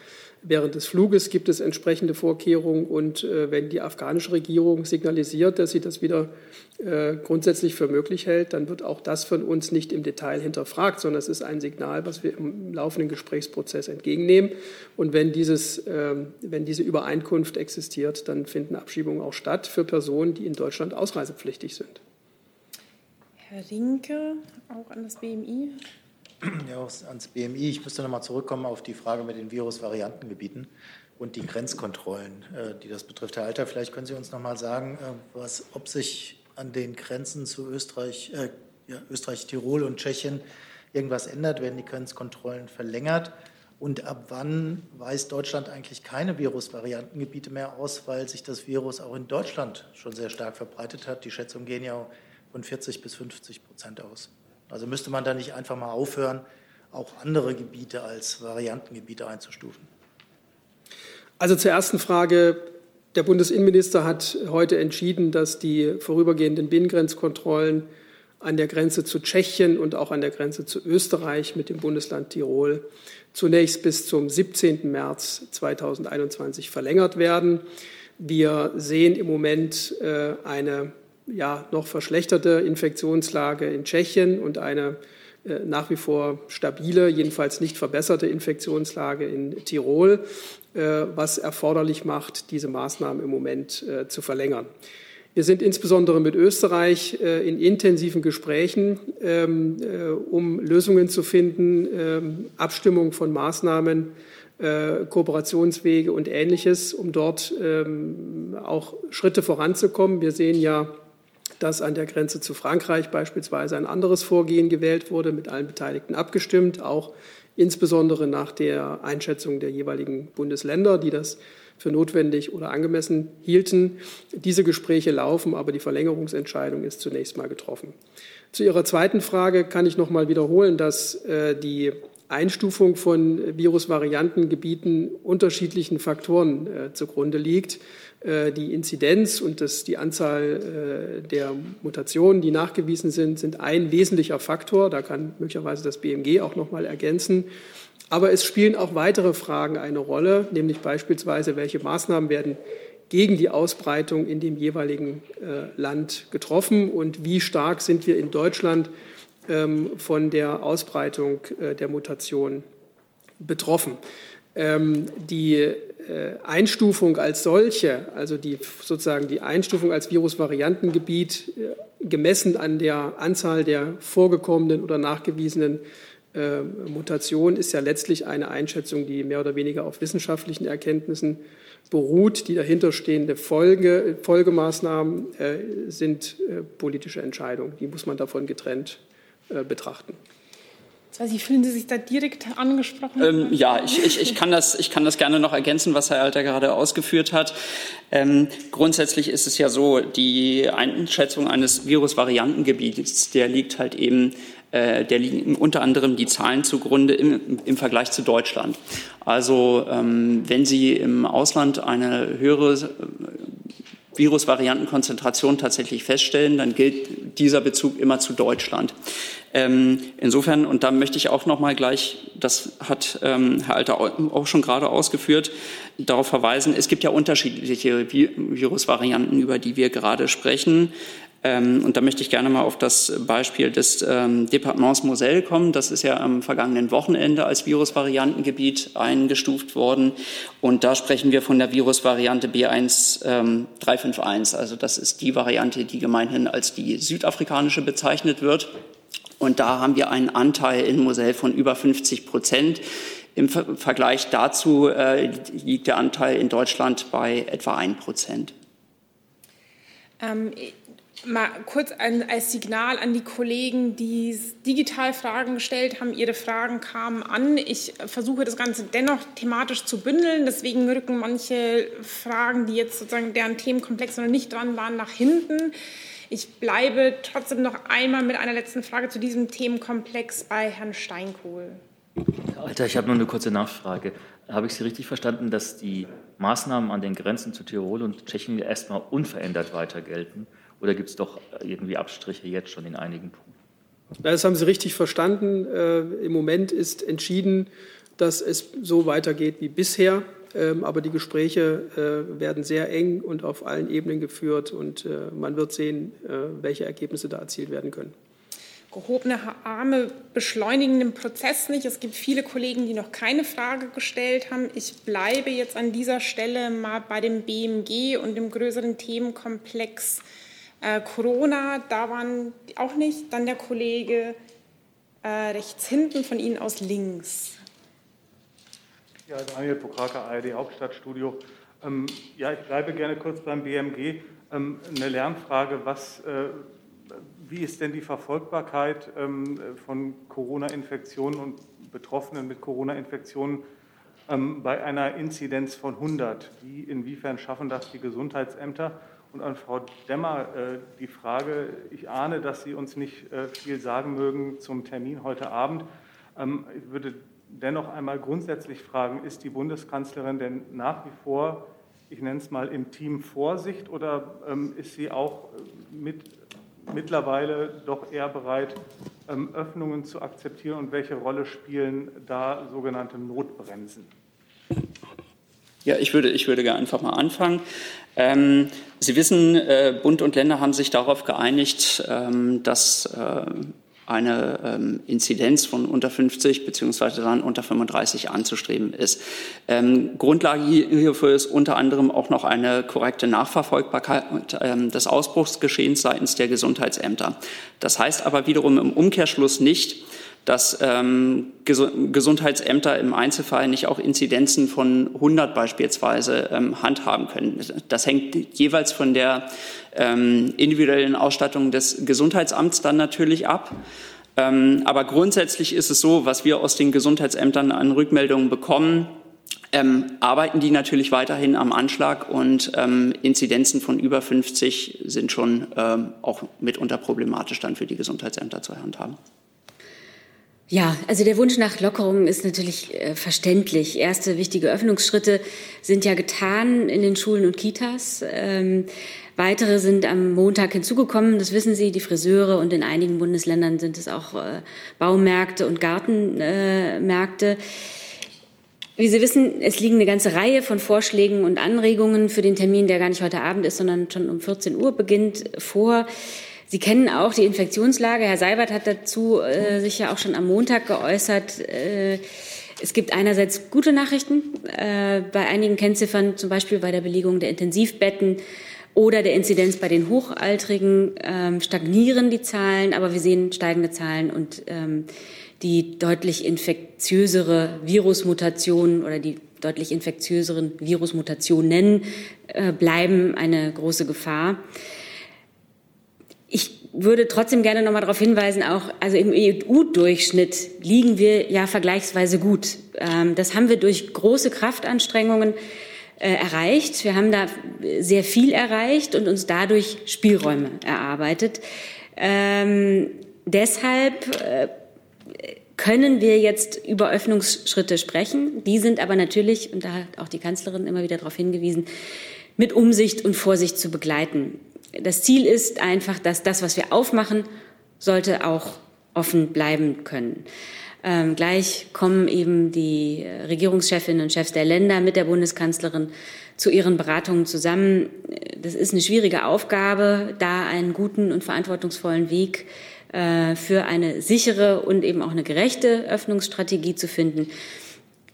Während des Fluges gibt es entsprechende Vorkehrungen und äh, wenn die afghanische Regierung signalisiert, dass sie das wieder äh, grundsätzlich für möglich hält, dann wird auch das von uns nicht im Detail hinterfragt, sondern es ist ein Signal, was wir im laufenden Gesprächsprozess entgegennehmen. Und wenn, dieses, äh, wenn diese Übereinkunft existiert, dann finden Abschiebungen auch statt für Personen, die in Deutschland ausreisepflichtig sind. Herr Rinke, auch an das BMI. [CLEARS THROAT] Ja, ans BMI. Ich müsste noch mal zurückkommen auf die Frage mit den Virusvariantengebieten und die Grenzkontrollen, äh, die das betrifft. Herr Alter, vielleicht können Sie uns noch mal sagen, äh, was, ob sich an den Grenzen zu Österreich, äh, ja, Österreich, Tirol und Tschechien irgendwas ändert, werden die Grenzkontrollen verlängert und ab wann weist Deutschland eigentlich keine Virusvariantengebiete mehr aus, weil sich das Virus auch in Deutschland schon sehr stark verbreitet hat. Die Schätzungen gehen ja von 40 bis 50 Prozent aus. Also müsste man da nicht einfach mal aufhören, auch andere Gebiete als Variantengebiete einzustufen? Also zur ersten Frage. Der Bundesinnenminister hat heute entschieden, dass die vorübergehenden Binnengrenzkontrollen an der Grenze zu Tschechien und auch an der Grenze zu Österreich mit dem Bundesland Tirol zunächst bis zum 17. März 2021 verlängert werden. Wir sehen im Moment äh, eine ja, noch verschlechterte Infektionslage in Tschechien und eine äh, nach wie vor stabile, jedenfalls nicht verbesserte Infektionslage in Tirol, äh, was erforderlich macht, diese Maßnahmen im Moment äh, zu verlängern. Wir sind insbesondere mit Österreich in intensiven Gesprächen, ähm, um Lösungen zu finden, ähm, Abstimmung von Maßnahmen, Kooperationswege und Ähnliches, um dort ähm, auch Schritte voranzukommen. Wir sehen ja dass an der Grenze zu Frankreich beispielsweise ein anderes Vorgehen gewählt wurde, mit allen Beteiligten abgestimmt, auch insbesondere nach der Einschätzung der jeweiligen Bundesländer, die das für notwendig oder angemessen hielten. Diese Gespräche laufen, aber die Verlängerungsentscheidung ist zunächst mal getroffen. Zu Ihrer zweiten Frage kann ich noch mal wiederholen, dass äh, die Einstufung von Virusvariantengebieten unterschiedlichen Faktoren äh, zugrunde liegt. Äh, die Inzidenz und das, die Anzahl äh, der Mutationen, die nachgewiesen sind, sind ein wesentlicher Faktor. Da kann möglicherweise das BMG auch noch mal ergänzen. Aber es spielen auch weitere Fragen eine Rolle, nämlich beispielsweise, welche Maßnahmen werden gegen die Ausbreitung in dem jeweiligen äh, Land getroffen und wie stark sind wir in Deutschland ähm, von der Ausbreitung der Mutation betroffen. Ähm, die Einstufung als solche, also die, sozusagen die Einstufung als Virusvariantengebiet, äh, gemessen an der Anzahl der vorgekommenen oder nachgewiesenen äh, Mutationen, ist ja letztlich eine Einschätzung, die mehr oder weniger auf wissenschaftlichen Erkenntnissen beruht. Die dahinterstehende Folge, Folgemaßnahmen äh, sind äh, politische Entscheidungen. Die muss man davon getrennt äh, betrachten. Sie fühlen Sie sich da direkt angesprochen? Ähm, ja, ich, ich, ich, kann das, ich kann das gerne noch ergänzen, was Herr Alter gerade ausgeführt hat. Ähm, grundsätzlich ist es ja so, die Einschätzung eines Virusvariantengebietes, der liegt halt eben äh, der liegen unter anderem die Zahlen zugrunde im, im Vergleich zu Deutschland. Also ähm, wenn Sie im Ausland eine höhere äh, Virusvariantenkonzentration tatsächlich feststellen, dann gilt dieser Bezug immer zu Deutschland. Ähm, insofern, und da möchte ich auch noch mal gleich, das hat ähm, Herr Alter auch schon gerade ausgeführt, darauf verweisen, es gibt ja unterschiedliche Virusvarianten, über die wir gerade sprechen. Ähm, und da möchte ich gerne mal auf das Beispiel des ähm, Departements Moselle kommen. Das ist ja am vergangenen Wochenende als Virusvariantengebiet eingestuft worden. Und da sprechen wir von der Virusvariante B1 ähm, 351. Also das ist die Variante, die gemeinhin als die südafrikanische bezeichnet wird. Und da haben wir einen Anteil in Moselle von über 50 Prozent. Im Vergleich dazu äh, liegt der Anteil in Deutschland bei etwa 1 Prozent. Ähm, mal kurz ein, als Signal an die Kollegen, die digital Fragen gestellt haben. Ihre Fragen kamen an. Ich versuche das Ganze dennoch thematisch zu bündeln. Deswegen rücken manche Fragen, die jetzt sozusagen deren Themenkomplex noch nicht dran waren, nach hinten. Ich bleibe trotzdem noch einmal mit einer letzten Frage zu diesem Themenkomplex bei Herrn Steinkohl. Alter, ich habe nur eine kurze Nachfrage. Habe ich Sie richtig verstanden, dass die Maßnahmen an den Grenzen zu Tirol und Tschechien erstmal unverändert weiter gelten? Oder gibt es doch irgendwie Abstriche jetzt schon in einigen Punkten? Das haben Sie richtig verstanden. Äh, Im Moment ist entschieden, dass es so weitergeht wie bisher. Ähm, aber die Gespräche äh, werden sehr eng und auf allen Ebenen geführt. Und äh, man wird sehen, äh, welche Ergebnisse da erzielt werden können. Gehobene Arme beschleunigen den Prozess nicht. Es gibt viele Kollegen, die noch keine Frage gestellt haben. Ich bleibe jetzt an dieser Stelle mal bei dem BMG und dem größeren Themenkomplex äh, Corona, da waren auch nicht. Dann der Kollege äh, rechts hinten von Ihnen aus links. Ja, Daniel Pokraka, ARD Hauptstadtstudio. Ähm, ja, ich bleibe gerne kurz beim BMG. Ähm, eine Lernfrage, was, äh, wie ist denn die Verfolgbarkeit ähm, von Corona-Infektionen und Betroffenen mit Corona-Infektionen ähm, bei einer Inzidenz von 100? Wie, inwiefern schaffen das die Gesundheitsämter? Und an Frau Demmer äh, die Frage, ich ahne, dass Sie uns nicht äh, viel sagen mögen zum Termin heute Abend. Ähm, ich würde dennoch einmal grundsätzlich fragen, ist die Bundeskanzlerin denn nach wie vor, ich nenne es mal, im Team Vorsicht oder ähm, ist sie auch äh, mit, mittlerweile doch eher bereit, ähm, Öffnungen zu akzeptieren und welche Rolle spielen da sogenannte Notbremsen? Ja, ich würde, ich würde einfach mal anfangen. Ähm, Sie wissen, äh, Bund und Länder haben sich darauf geeinigt, ähm, dass äh, eine ähm, Inzidenz von unter 50 beziehungsweise dann unter 35 anzustreben ist. Ähm, Grundlage hierfür ist unter anderem auch noch eine korrekte Nachverfolgbarkeit ähm, des Ausbruchsgeschehens seitens der Gesundheitsämter. Das heißt aber wiederum im Umkehrschluss nicht, dass ähm, Gesundheitsämter im Einzelfall nicht auch Inzidenzen von 100 beispielsweise ähm, handhaben können. Das hängt jeweils von der ähm, individuellen Ausstattung des Gesundheitsamts dann natürlich ab. Ähm, aber grundsätzlich ist es so, was wir aus den Gesundheitsämtern an Rückmeldungen bekommen, ähm, arbeiten die natürlich weiterhin am Anschlag und ähm, Inzidenzen von über 50 sind schon auch mitunter problematisch dann für die Gesundheitsämter zu handhaben. Ja, also der Wunsch nach Lockerungen ist natürlich äh, verständlich. Erste wichtige Öffnungsschritte sind ja getan in den Schulen und Kitas. Ähm, weitere sind am Montag hinzugekommen. Das wissen Sie, die Friseure und in einigen Bundesländern sind es auch äh, Baumärkte und Gartenmärkte. Äh, wie Sie wissen, es liegen eine ganze Reihe von Vorschlägen und Anregungen für den Termin, der gar nicht heute Abend ist, sondern schon um 14 Uhr beginnt, vor. Sie kennen auch die Infektionslage. Herr Seibert hat dazu äh, sich ja auch schon am Montag geäußert. Äh, es gibt einerseits gute Nachrichten äh, bei einigen Kennziffern, zum Beispiel bei der Belegung der Intensivbetten oder der Inzidenz bei den Hochaltrigen ähm, stagnieren die Zahlen, aber wir sehen steigende Zahlen und ähm, die deutlich infektiösere Virusmutation oder die deutlich infektiöseren Virusmutationen äh, bleiben eine große Gefahr. Ich würde trotzdem gerne noch mal darauf hinweisen, auch also im EU-Durchschnitt liegen wir ja vergleichsweise gut. Ähm, das haben wir durch große Kraftanstrengungen äh, erreicht. Wir haben da sehr viel erreicht und uns dadurch Spielräume erarbeitet. Ähm, deshalb äh, können wir jetzt über Öffnungsschritte sprechen. Die sind aber natürlich, und da hat auch die Kanzlerin immer wieder darauf hingewiesen, mit Umsicht und Vorsicht zu begleiten. Das Ziel ist einfach, dass das, was wir aufmachen, sollte auch offen bleiben können. Ähm, gleich kommen eben die Regierungschefinnen und Chefs der Länder mit der Bundeskanzlerin zu ihren Beratungen zusammen. Das ist eine schwierige Aufgabe, da einen guten und verantwortungsvollen Weg äh, für eine sichere und eben auch eine gerechte Öffnungsstrategie zu finden.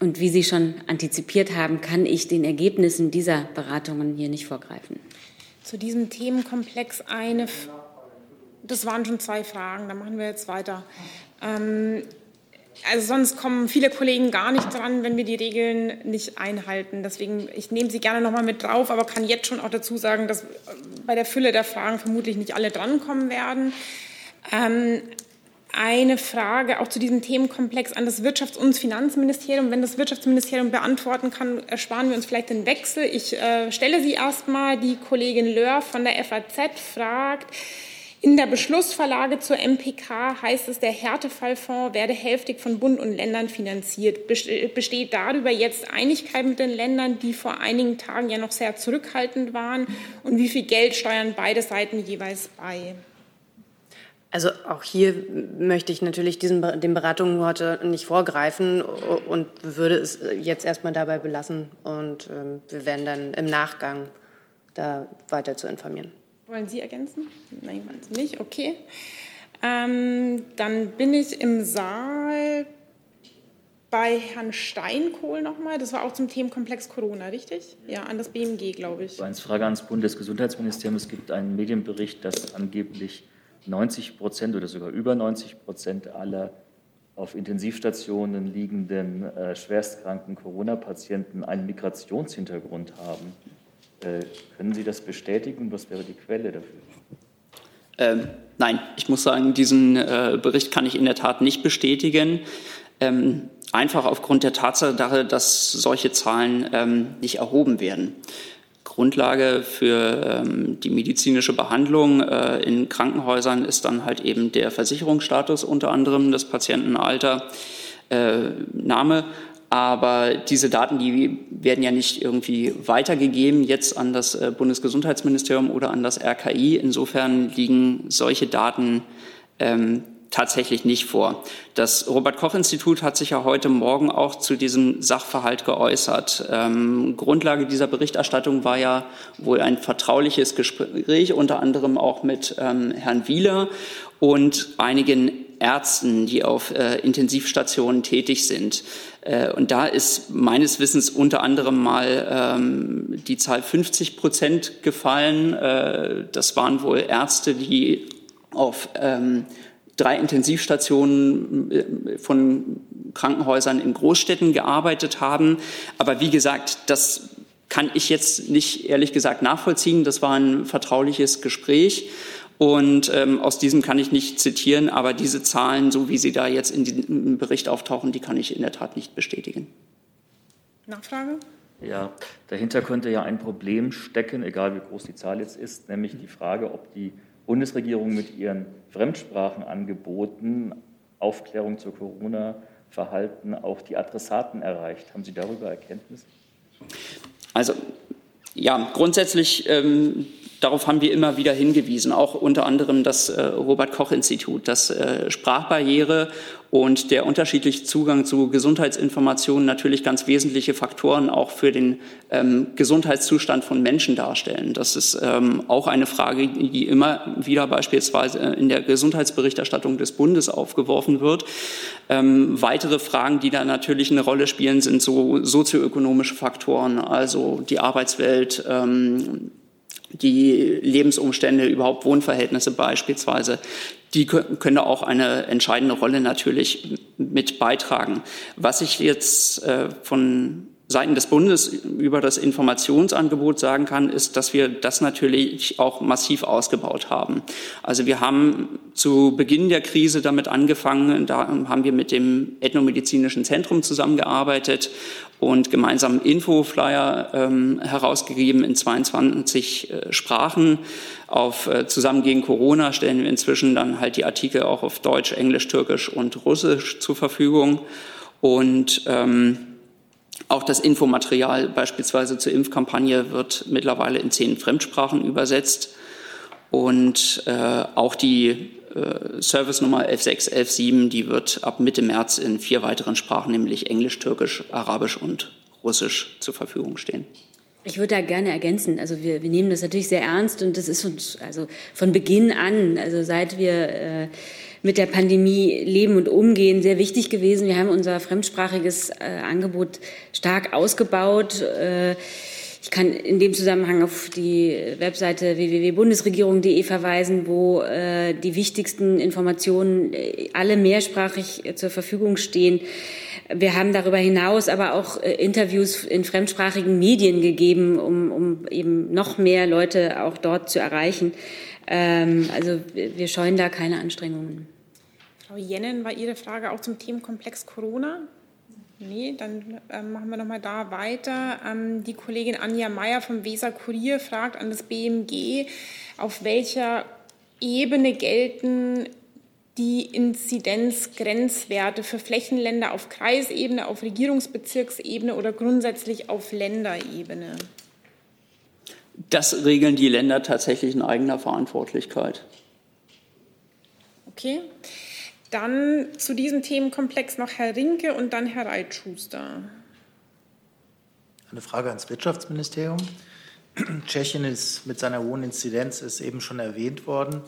Und wie Sie schon antizipiert haben, kann ich den Ergebnissen dieser Beratungen hier nicht vorgreifen. Zu diesem Themenkomplex eine. Das waren schon zwei Fragen, da machen wir jetzt weiter. Ähm, also sonst kommen viele Kollegen gar nicht dran, wenn wir die Regeln nicht einhalten. Deswegen, ich nehme sie gerne nochmal mit drauf, aber kann jetzt schon auch dazu sagen, dass bei der Fülle der Fragen vermutlich nicht alle drankommen werden. Ähm, eine Frage auch zu diesem Themenkomplex an das Wirtschafts- und Finanzministerium. Wenn das Wirtschaftsministerium beantworten kann, ersparen wir uns vielleicht den Wechsel. Ich äh, stelle sie erstmal. Die Kollegin Löhr von der FAZ fragt, in der Beschlussverlage zur MPK heißt es, der Härtefallfonds werde hälftig von Bund und Ländern finanziert. Besteht darüber jetzt Einigkeit mit den Ländern, die vor einigen Tagen ja noch sehr zurückhaltend waren? Und wie viel Geld steuern beide Seiten jeweils bei? Also auch hier möchte ich natürlich diesen, den Beratungen heute nicht vorgreifen und würde es jetzt erstmal dabei belassen. Und ähm, wir werden dann im Nachgang da weiter zu informieren. Wollen Sie ergänzen? Nein, wollen Sie nicht. Okay. Ähm, dann bin ich im Saal bei Herrn Steinkohl nochmal. Das war auch zum Themenkomplex Corona, richtig? Ja, an das BMG, glaube ich. Eine Frage ans Bundesgesundheitsministerium. Es gibt einen Medienbericht, dass angeblich 90 Prozent oder sogar über 90 Prozent aller auf Intensivstationen liegenden äh, schwerstkranken Corona-Patienten einen Migrationshintergrund haben. Äh, können Sie das bestätigen? Was wäre die Quelle dafür? Ähm, nein, ich muss sagen, diesen äh, Bericht kann ich in der Tat nicht bestätigen. Ähm, einfach aufgrund der Tatsache, dass solche Zahlen ähm, nicht erhoben werden. Grundlage für ähm, die medizinische Behandlung äh, in Krankenhäusern ist dann halt eben der Versicherungsstatus unter anderem, das Patientenalter, äh, Name aber diese Daten, die werden ja nicht irgendwie weitergegeben jetzt an das äh, Bundesgesundheitsministerium oder an das RKI. Insofern liegen solche Daten ähm, tatsächlich nicht vor. Das Robert Koch Institut hat sich ja heute Morgen auch zu diesem Sachverhalt geäußert. Ähm, Grundlage dieser Berichterstattung war ja wohl ein vertrauliches Gespräch, unter anderem auch mit ähm, Herrn Wieler und einigen Ärzten, die auf äh, Intensivstationen tätig sind. Äh, und da ist meines Wissens unter anderem mal ähm, die Zahl 50 Prozent gefallen. Äh, das waren wohl Ärzte, die auf ähm, drei Intensivstationen äh, von Krankenhäusern in Großstädten gearbeitet haben. Aber wie gesagt, das kann ich jetzt nicht ehrlich gesagt nachvollziehen. Das war ein vertrauliches Gespräch. Und ähm, aus diesem kann ich nicht zitieren, aber diese Zahlen, so wie sie da jetzt in dem Bericht auftauchen, die kann ich in der Tat nicht bestätigen. Nachfrage? Ja, dahinter könnte ja ein Problem stecken, egal wie groß die Zahl jetzt ist, nämlich die Frage, ob die Bundesregierung mit ihren Fremdsprachenangeboten Aufklärung zur Corona-Verhalten auch die Adressaten erreicht. Haben Sie darüber Erkenntnisse? Also ja, grundsätzlich ähm, darauf haben wir immer wieder hingewiesen, auch unter anderem das äh, Robert Koch Institut, dass äh, Sprachbarriere und der unterschiedliche Zugang zu Gesundheitsinformationen natürlich ganz wesentliche Faktoren auch für den ähm, Gesundheitszustand von Menschen darstellen. Das ist ähm, auch eine Frage, die immer wieder beispielsweise in der Gesundheitsberichterstattung des Bundes aufgeworfen wird. Ähm, weitere Fragen, die da natürlich eine Rolle spielen, sind so sozioökonomische Faktoren, also die Arbeitswelt, ähm, die Lebensumstände, überhaupt Wohnverhältnisse beispielsweise, die können da auch eine entscheidende Rolle natürlich mit beitragen. Was ich jetzt äh, von Seiten des Bundes über das Informationsangebot sagen kann, ist, dass wir das natürlich auch massiv ausgebaut haben. Also wir haben zu Beginn der Krise damit angefangen, da haben wir mit dem Ethnomedizinischen Zentrum zusammengearbeitet und gemeinsam Infoflyer ähm, herausgegeben in 22 äh, Sprachen. Auf äh, Zusammen gegen Corona stellen wir inzwischen dann halt die Artikel auch auf Deutsch, Englisch, Türkisch und Russisch zur Verfügung. Und ähm, auch das Infomaterial beispielsweise zur Impfkampagne wird mittlerweile in zehn Fremdsprachen übersetzt. Und äh, auch die Service Nummer 116, 117, die wird ab Mitte März in vier weiteren Sprachen, nämlich Englisch, Türkisch, Arabisch und Russisch zur Verfügung stehen. Ich würde da gerne ergänzen. Also wir, wir nehmen das natürlich sehr ernst und das ist uns also von Beginn an, also seit wir äh, mit der Pandemie leben und umgehen, sehr wichtig gewesen. Wir haben unser fremdsprachiges äh, Angebot stark ausgebaut. Äh, ich kann in dem Zusammenhang auf die Webseite www.bundesregierung.de verweisen, wo äh, die wichtigsten Informationen äh, alle mehrsprachig äh, zur Verfügung stehen. Wir haben darüber hinaus aber auch äh, Interviews in fremdsprachigen Medien gegeben, um, um eben noch mehr Leute auch dort zu erreichen. Ähm, also wir scheuen da keine Anstrengungen. Frau Jennen, war Ihre Frage auch zum Themenkomplex Corona? Nee, dann ähm, machen wir noch mal da weiter. Ähm, die Kollegin Anja Meyer vom Weser Kurier fragt an das BMG, auf welcher Ebene gelten die Inzidenzgrenzwerte für Flächenländer auf Kreisebene, auf Regierungsbezirksebene oder grundsätzlich auf Länderebene? Das regeln die Länder tatsächlich in eigener Verantwortlichkeit. Okay. Dann zu diesem Themenkomplex noch Herr Rinke und dann Herr Reitschuster. Eine Frage ans Wirtschaftsministerium. Tschechien ist mit seiner hohen Inzidenz ist eben schon erwähnt worden.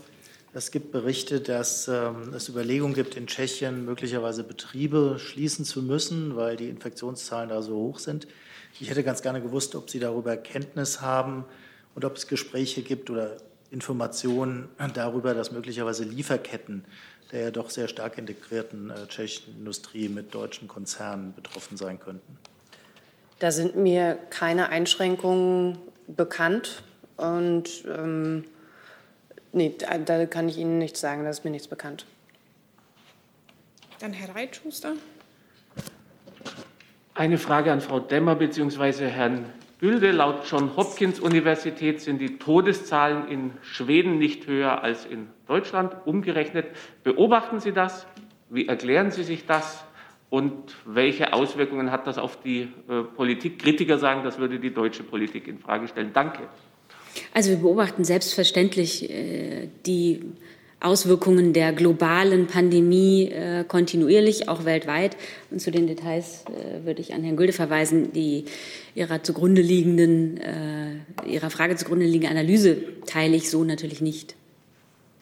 Es gibt Berichte, dass ähm, es Überlegungen gibt, in Tschechien möglicherweise Betriebe schließen zu müssen, weil die Infektionszahlen da so hoch sind. Ich hätte ganz gerne gewusst, ob Sie darüber Kenntnis haben und ob es Gespräche gibt oder Informationen darüber, dass möglicherweise Lieferketten der ja doch sehr stark integrierten äh, tschechischen Industrie mit deutschen Konzernen betroffen sein könnten? Da sind mir keine Einschränkungen bekannt und ähm, nee, da, da, kann ich Ihnen nichts sagen, da ist mir nichts bekannt. Dann Herr Reitschuster. Eine Frage an Frau Demmer bzw. Herrn Gülde. Laut John Hopkins Universität sind die Todeszahlen in Schweden nicht höher als in Deutschland. Umgerechnet, beobachten Sie das? Wie erklären Sie sich das? Und welche Auswirkungen hat das auf die äh, Politik? Kritiker sagen, das würde die deutsche Politik in Frage stellen. Danke. Also wir beobachten selbstverständlich äh, die Auswirkungen der globalen Pandemie äh, kontinuierlich, auch weltweit. Und zu den Details äh, würde ich an Herrn Gülde verweisen, die ihrer zugrunde liegenden, äh, ihrer Frage zugrunde liegende Analyse teile ich so natürlich nicht.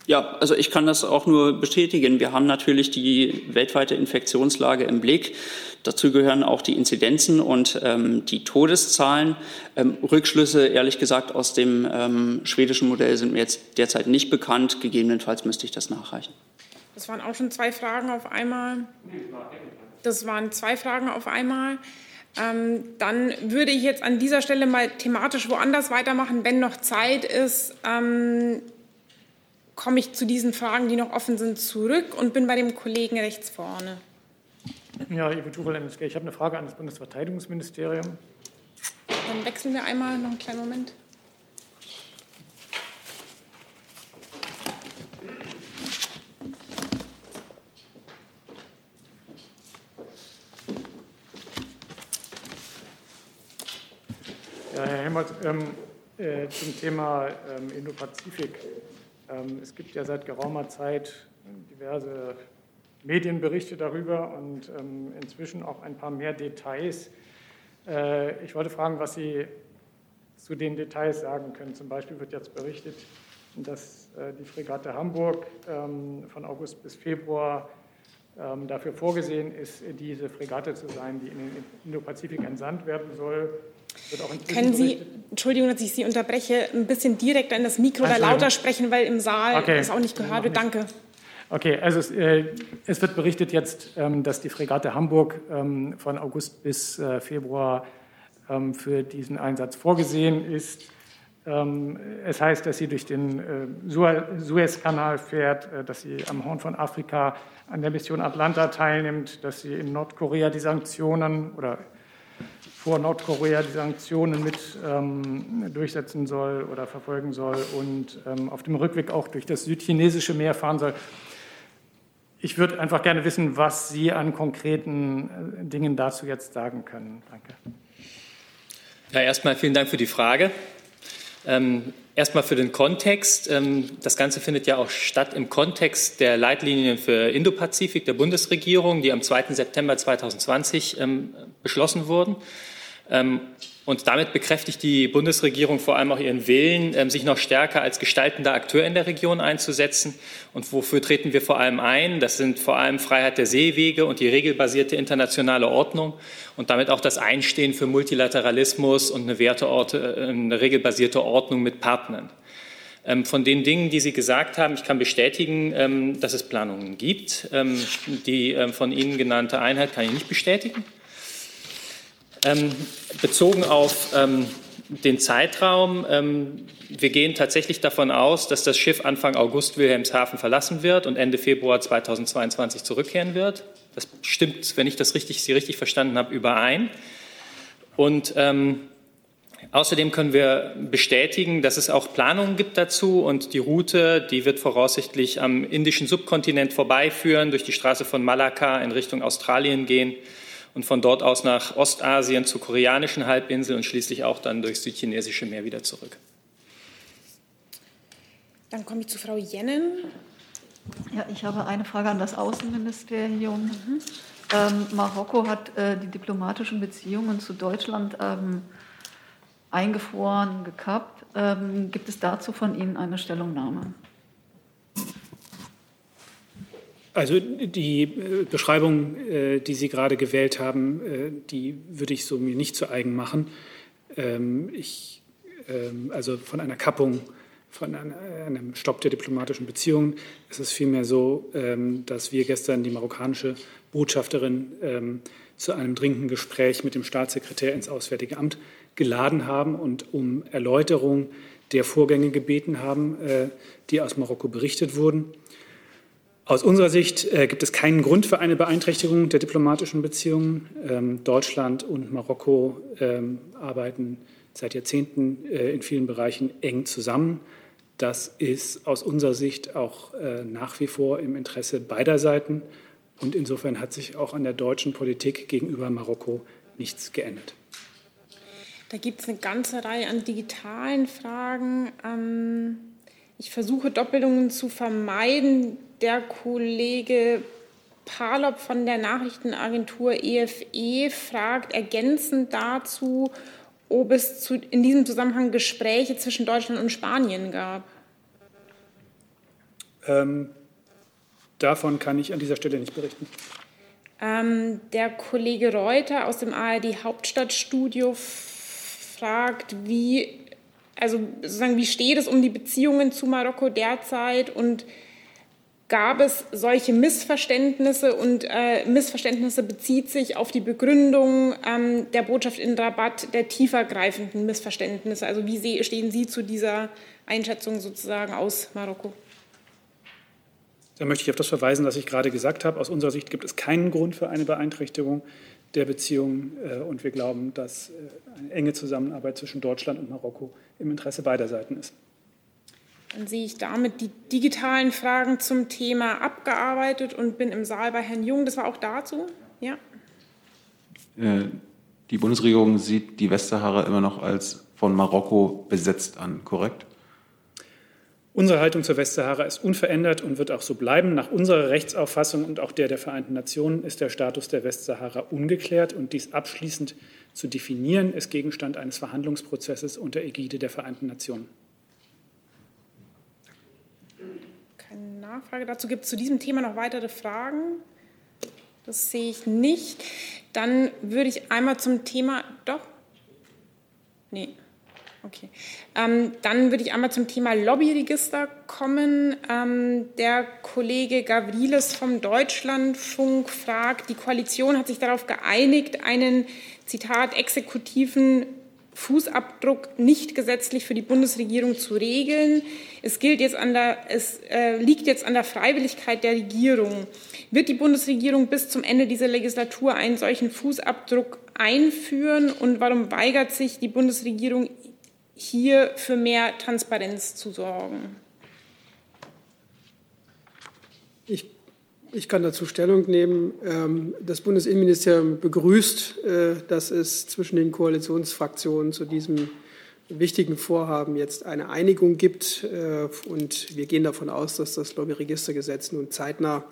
Ja, also ich kann das auch nur bestätigen. Wir haben natürlich die weltweite Infektionslage im Blick. Dazu gehören auch die Inzidenzen und ähm, die Todeszahlen. Ähm, Rückschlüsse, ehrlich gesagt, aus dem ähm, schwedischen Modell sind mir jetzt derzeit nicht bekannt. Gegebenenfalls müsste ich das nachreichen. Das waren auch schon zwei Fragen auf einmal. Das waren zwei Fragen auf einmal. Ähm, dann würde ich jetzt an dieser Stelle mal thematisch woanders weitermachen, wenn noch Zeit ist. Ähm, komme ich zu diesen Fragen, die noch offen sind, zurück und bin bei dem Kollegen rechts vorne. Ja, Ivo Tuchel, MSG. Ich habe eine Frage an das Bundesverteidigungsministerium. Dann wechseln wir einmal noch einen kleinen Moment. Ja, Herr Helmert, ähm, äh, zum Thema ähm, Indo-Pazifik. Ähm, es gibt ja seit geraumer Zeit diverse Medienberichte darüber und ähm, inzwischen auch ein paar mehr Details. Äh, ich wollte fragen, was Sie zu den Details sagen können. Zum Beispiel wird jetzt berichtet, dass äh, die Fregatte Hamburg ähm, von August bis Februar dafür vorgesehen ist, diese Fregatte zu sein, die in den Indo-Pazifik entsandt werden soll. Können Sie, Entschuldigung, dass ich Sie unterbreche, ein bisschen direkter in das Mikro oder lauter sprechen, weil im Saal okay. ist auch nicht gehört wird. Danke. Okay, also es, äh, es, wird berichtet jetzt, ähm, dass die Fregatte Hamburg ähm, von August bis äh, Februar ähm, für diesen Einsatz vorgesehen ist. Ähm, es heißt, dass sie durch den äh, Suezkanal fährt, äh, dass sie am Horn von Afrika an der Mission Atlanta teilnimmt, dass sie in Nordkorea die Sanktionen oder vor Nordkorea die Sanktionen mit ähm, durchsetzen soll oder verfolgen soll und ähm, auf dem Rückweg auch durch das südchinesische Meer fahren soll. Ich würde einfach gerne wissen, was Sie an konkreten äh, Dingen dazu jetzt sagen können. Danke. Ja, erstmal vielen Dank für die Frage. Ähm, erstmal für den Kontext. Ähm, das Ganze findet ja auch statt im Kontext der Leitlinien für Indopazifik der Bundesregierung, die am 2. September 2020 ähm, beschlossen wurden. Ähm, und damit bekräftigt die Bundesregierung vor allem auch ihren Willen, ähm, sich noch stärker als gestaltender Akteur in der Region einzusetzen. Und wofür treten wir vor allem ein? Das sind vor allem Freiheit der Seewege und die regelbasierte internationale Ordnung und damit auch das Einstehen für Multilateralismus und eine, Werteorte, äh, eine regelbasierte Ordnung mit Partnern. Ähm, von den Dingen, die Sie gesagt haben, ich kann bestätigen, dass es Planungen gibt. Die von Ihnen genannte Einheit kann ich nicht bestätigen. Ähm, bezogen auf ähm, den Zeitraum, ähm, wir gehen tatsächlich davon aus, dass das Schiff Anfang August Wilhelmshaven verlassen wird und Ende Februar 2022 zurückkehren wird. Das stimmt, wenn ich das richtig, Sie richtig verstanden habe, überein. Und ähm, Außerdem können wir bestätigen, dass es auch Planungen gibt dazu und die Route, die wird voraussichtlich am indischen Subkontinent vorbeiführen, durch die Straße von Malakka in Richtung Australien gehen und von dort aus nach Ostasien zur koreanischen Halbinsel und schließlich auch dann durchs südchinesische Meer wieder zurück. Dann komme ich zu Frau Jennen. Ja, ich habe eine Frage an das Außenministerium. Mhm. Ähm, Marokko hat äh, die diplomatischen Beziehungen zu Deutschland ähm, eingefroren, gekappt. Ähm, gibt es dazu von Ihnen eine Stellungnahme? Also die äh, Beschreibung, äh, die Sie gerade gewählt haben, äh, die würde ich so mir nicht zu eigen machen. Ähm, ich, ähm, also von einer Kappung, von einem Stopp der diplomatischen Beziehungen ist es vielmehr so, ähm, dass wir gestern die marokkanische Botschafterin zu einem dringenden Gespräch mit dem Staatssekretär ins Auswärtige Amt geladen haben und um Erläuterung der Vorgänge gebeten haben, die aus Marokko berichtet wurden. Aus unserer Sicht äh, gibt es keinen Grund für eine Beeinträchtigung der diplomatischen Beziehungen. Ähm, Deutschland und Marokko ähm, arbeiten seit Jahrzehnten äh, in vielen Bereichen eng zusammen. Das ist aus unserer Sicht auch äh, nach wie vor im Interesse beider Seiten. Und insofern hat sich auch an der deutschen Politik gegenüber Marokko nichts geändert. Da gibt es eine ganze Reihe an digitalen Fragen. Ähm, ich versuche Doppelungen zu vermeiden der Kollege Palop von der Nachrichtenagentur EFE e fragt ergänzend dazu, ob es zu, in diesem Zusammenhang Gespräche zwischen Deutschland und Spanien gab. Ähm, davon kann ich an dieser Stelle nicht berichten. Ähm, der Kollege Reuter aus dem ARD Hauptstadtstudio fragt, wie, also sozusagen, wie steht es um die Beziehungen zu Marokko derzeit und gab es solche Missverständnisse und äh, Missverständnisse bezieht sich auf die Begründung ähm, der Botschaft in Rabat der tiefergreifenden Missverständnisse. Also wie stehen Sie zu dieser Einschätzung sozusagen aus Marokko? Da möchte ich auf das verweisen, was ich gerade gesagt habe. Aus unserer Sicht gibt es keinen Grund für eine Beeinträchtigung der Beziehungen äh, und wir glauben, dass äh, eine enge Zusammenarbeit zwischen Deutschland und Marokko im Interesse beider Seiten ist. Dann sehe ich damit die digitalen Fragen zum Thema abgearbeitet und bin im Saal bei Herrn Jung. Das war auch dazu? Ja. Äh, die Bundesregierung sieht die Westsahara immer noch als von Marokko besetzt an, korrekt? Unsere Haltung zur Westsahara ist unverändert und wird auch so bleiben. Nach unserer Rechtsauffassung und auch der der Vereinten Nationen ist der Status der Westsahara ungeklärt und dies abschließend zu definieren ist Gegenstand eines Verhandlungsprozesses unter Ägide der Vereinten Nationen. Keine Nachfrage dazu. Gibt es zu diesem Thema noch weitere Fragen? Das sehe ich nicht. Dann würde ich einmal zum Thema. Doch? Nee. Okay. Ähm, dann würde ich einmal zum Thema Lobbyregister kommen. Ähm, der Kollege Gavrilis vom Deutschlandfunk fragt, die Koalition hat sich darauf geeinigt, einen, Zitat, exekutiven Fußabdruck nicht gesetzlich für die Bundesregierung zu regeln. Es, gilt jetzt an der, es äh, liegt jetzt an der Freiwilligkeit der Regierung. Wird die Bundesregierung bis zum Ende dieser Legislatur einen solchen Fußabdruck einführen? Und warum weigert sich die Bundesregierung hier für mehr Transparenz zu sorgen? Ich kann dazu Stellung nehmen. Ähm, das Bundesinnenministerium begrüßt, äh, dass es zwischen den Koalitionsfraktionen zu diesem wichtigen Vorhaben jetzt eine Einigung gibt. Äh, und wir gehen davon aus, dass das Lobbyregistergesetz nun zeitnah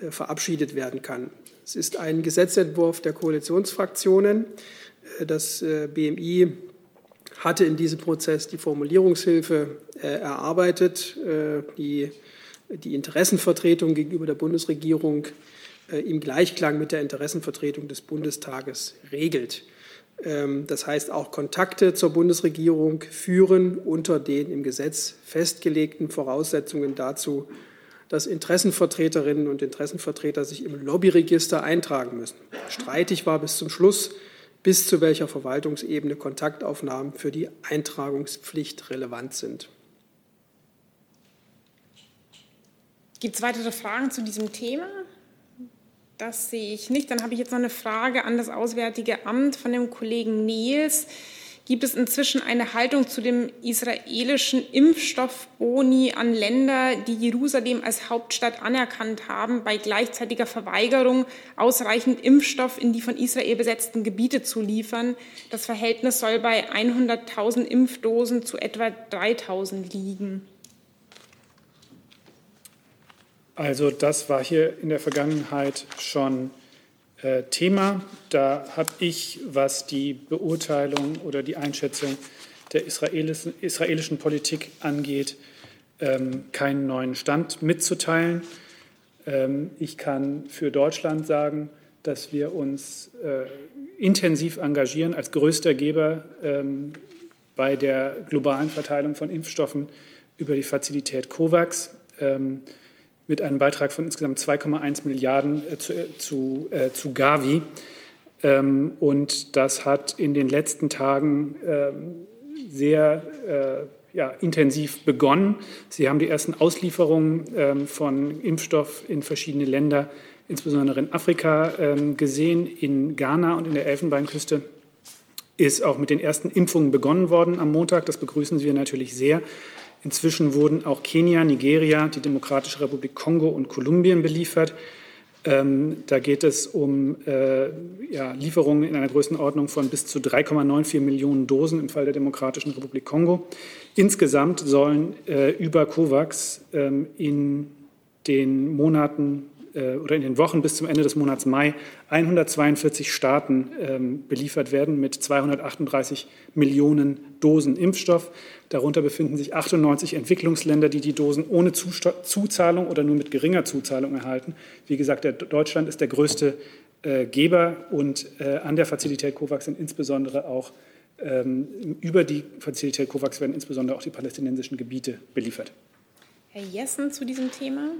äh, verabschiedet werden kann. Es ist ein Gesetzentwurf der Koalitionsfraktionen. Das BMI hatte in diesem Prozess die Formulierungshilfe erarbeitet, die die Interessenvertretung gegenüber der Bundesregierung äh, im Gleichklang mit der Interessenvertretung des Bundestages regelt. Ähm, das heißt, auch Kontakte zur Bundesregierung führen unter den im Gesetz festgelegten Voraussetzungen dazu, dass Interessenvertreterinnen und Interessenvertreter sich im Lobbyregister eintragen müssen. Streitig war bis zum Schluss, bis zu welcher Verwaltungsebene Kontaktaufnahmen für die Eintragungspflicht relevant sind. Gibt es weitere Fragen zu diesem Thema? Das sehe ich nicht. Dann habe ich jetzt noch eine Frage an das Auswärtige Amt von dem Kollegen Niels gibt es inzwischen eine Haltung zu dem israelischen Impfstoffboni an Länder, die Jerusalem als Hauptstadt anerkannt haben, bei gleichzeitiger Verweigerung ausreichend Impfstoff in die von Israel besetzten Gebiete zu liefern. Das Verhältnis soll bei 100.000 Impfdosen zu etwa 3.000 liegen. Also das war hier in der Vergangenheit schon äh, Thema. Da habe ich, was die Beurteilung oder die Einschätzung der israelischen, israelischen Politik angeht, ähm, keinen neuen Stand mitzuteilen. Ähm, ich kann für Deutschland sagen, dass wir uns äh, intensiv engagieren als größter Geber ähm, bei der globalen Verteilung von Impfstoffen über die Fazilität COVAX mit einem Beitrag von insgesamt 2,1 Milliarden äh, zu, äh, zu, äh, zu Gavi. Ähm, und das hat in den letzten Tagen ähm, sehr äh, ja, intensiv begonnen. Sie haben die ersten Auslieferungen ähm, von Impfstoff in verschiedene Länder, insbesondere in Afrika, ähm, gesehen. In Ghana und in der Elfenbeinküste ist auch mit den ersten Impfungen begonnen worden am Montag. Das begrüßen wir natürlich sehr. Inzwischen wurden auch Kenia, Nigeria, die Demokratische Republik Kongo und Kolumbien beliefert. Ähm, da geht es um äh, ja, Lieferungen in einer Größenordnung von bis zu 3,94 Millionen Dosen im Fall der Demokratischen Republik Kongo. Insgesamt sollen äh, über COVAX ähm, in den Monaten oder in den Wochen bis zum Ende des Monats Mai 142 Staaten ähm, beliefert werden mit 238 Millionen Dosen Impfstoff. Darunter befinden sich 98 Entwicklungsländer, die die Dosen ohne Zuzahlung oder nur mit geringer Zuzahlung erhalten. Wie gesagt, Deutschland ist der größte äh, Geber und äh, an der Fazilität COVAX sind insbesondere auch ähm, über die Fazilität COVAX werden insbesondere auch die palästinensischen Gebiete beliefert. Herr Jessen zu diesem Thema.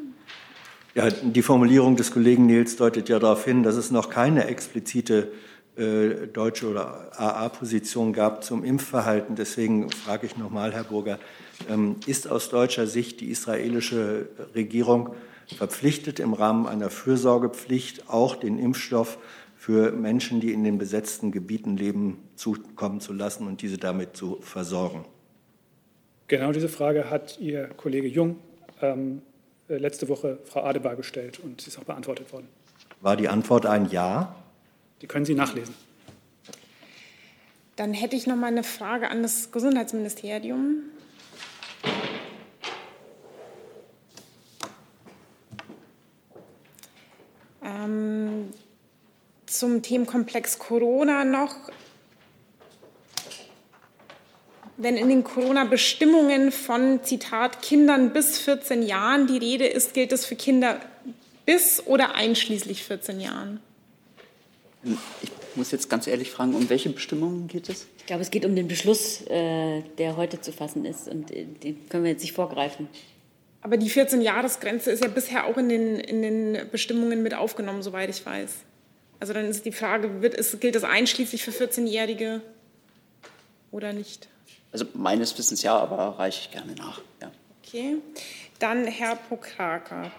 Ja, die Formulierung des Kollegen Nils deutet ja darauf hin, dass es noch keine explizite äh, deutsche oder AA-Position gab zum Impfverhalten. Deswegen frage ich nochmal, Herr Burger, ähm, ist aus deutscher Sicht die israelische Regierung verpflichtet, im Rahmen einer Fürsorgepflicht auch den Impfstoff für Menschen, die in den besetzten Gebieten leben, zukommen zu lassen und diese damit zu versorgen? Genau diese Frage hat Ihr Kollege Jung ähm, äh, letzte Woche Frau Adebar gestellt und sie ist auch beantwortet worden. War die Antwort ein Ja? Die können Sie nachlesen. Dann hätte ich noch mal eine Frage an das Gesundheitsministerium. Ähm, zum Themenkomplex Corona noch. Wenn in den Corona-Bestimmungen von, Zitat, Kindern bis 14 Jahren die Rede ist, gilt es für Kinder bis oder einschließlich 14 Jahren? Ich muss jetzt ganz ehrlich fragen, um welche Bestimmungen geht es? Ich glaube, es geht um den Beschluss, äh, der heute zu fassen ist. Und äh, den können wir jetzt nicht vorgreifen. Aber die 14-Jahres-Grenze ist ja bisher auch in den, in den Bestimmungen mit aufgenommen, soweit ich weiß. Also dann ist die Frage, wird es, gilt das einschließlich für 14-Jährige oder nicht? Also meines Wissens ja, aber reiche ich gerne nach. Ja. Okay. Dann Herr Pokraker.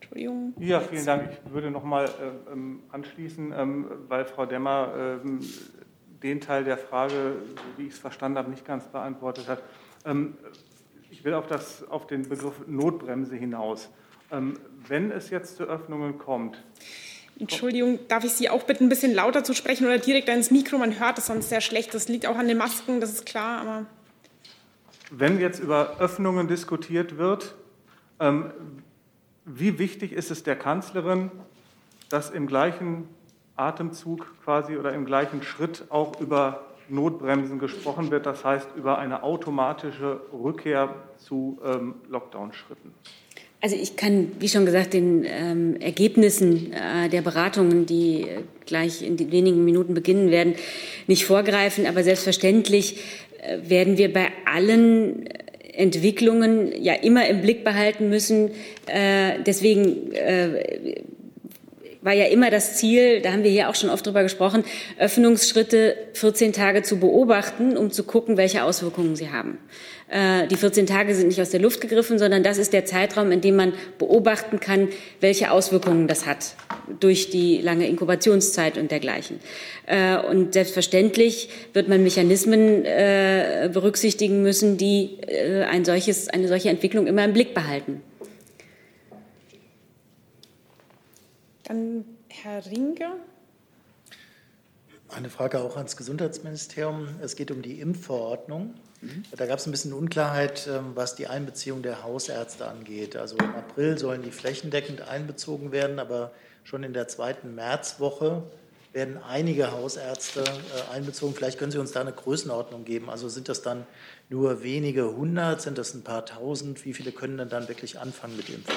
Entschuldigung. Ja, vielen Dank. Ich würde noch mal äh, ähm, anschließen, ähm, weil Frau Demmer ähm, den Teil der Frage, wie ich es verstanden habe, nicht ganz beantwortet hat. Ähm, ich will auf, das, auf den Begriff Notbremse hinaus. Ähm, wenn es jetzt zu Öffnungen kommt, Entschuldigung, darf ich Sie auch bitten, ein bisschen lauter zu sprechen oder direkt ins Mikro? Man hört es sonst sehr schlecht. Das liegt auch an den Masken, das ist klar. Aber wenn jetzt über Öffnungen diskutiert wird, ähm, wie wichtig ist es der Kanzlerin, dass im gleichen Atemzug quasi oder im gleichen Schritt auch über Notbremsen gesprochen wird, das heißt über eine automatische Rückkehr zu ähm, Lockdown-Schritten? Also ich kann, wie schon gesagt, den ähm, Ergebnissen äh, der Beratungen, die äh, gleich in den wenigen Minuten beginnen werden, nicht vorgreifen. Aber selbstverständlich äh, werden wir bei allen Entwicklungen ja immer im Blick behalten müssen. Äh, deswegen äh, war ja immer das Ziel, da haben wir hier auch schon oft drüber gesprochen, Öffnungsschritte 14 Tage zu beobachten, um zu gucken, welche Auswirkungen sie haben. Äh, die 14 Tage sind nicht aus der Luft gegriffen, sondern das ist der Zeitraum, in dem man beobachten kann, welche Auswirkungen das hat durch die lange Inkubationszeit und dergleichen. Äh, und selbstverständlich wird man Mechanismen äh, berücksichtigen müssen, die ein solches, eine solche Entwicklung immer im Blick behalten. Dann Herr Rinke. Eine Frage auch ans Gesundheitsministerium. Es geht um die Impfverordnung. Da gab es ein bisschen Unklarheit, ähm, was die Einbeziehung der Hausärzte angeht. Also im April sollen die flächendeckend einbezogen werden, aber schon in der zweiten Märzwoche werden einige Hausärzte äh, einbezogen. Vielleicht können Sie uns da eine Größenordnung geben. Also sind das dann nur wenige hundert, sind das ein paar tausend? Wie viele können denn dann wirklich anfangen mit Impfen?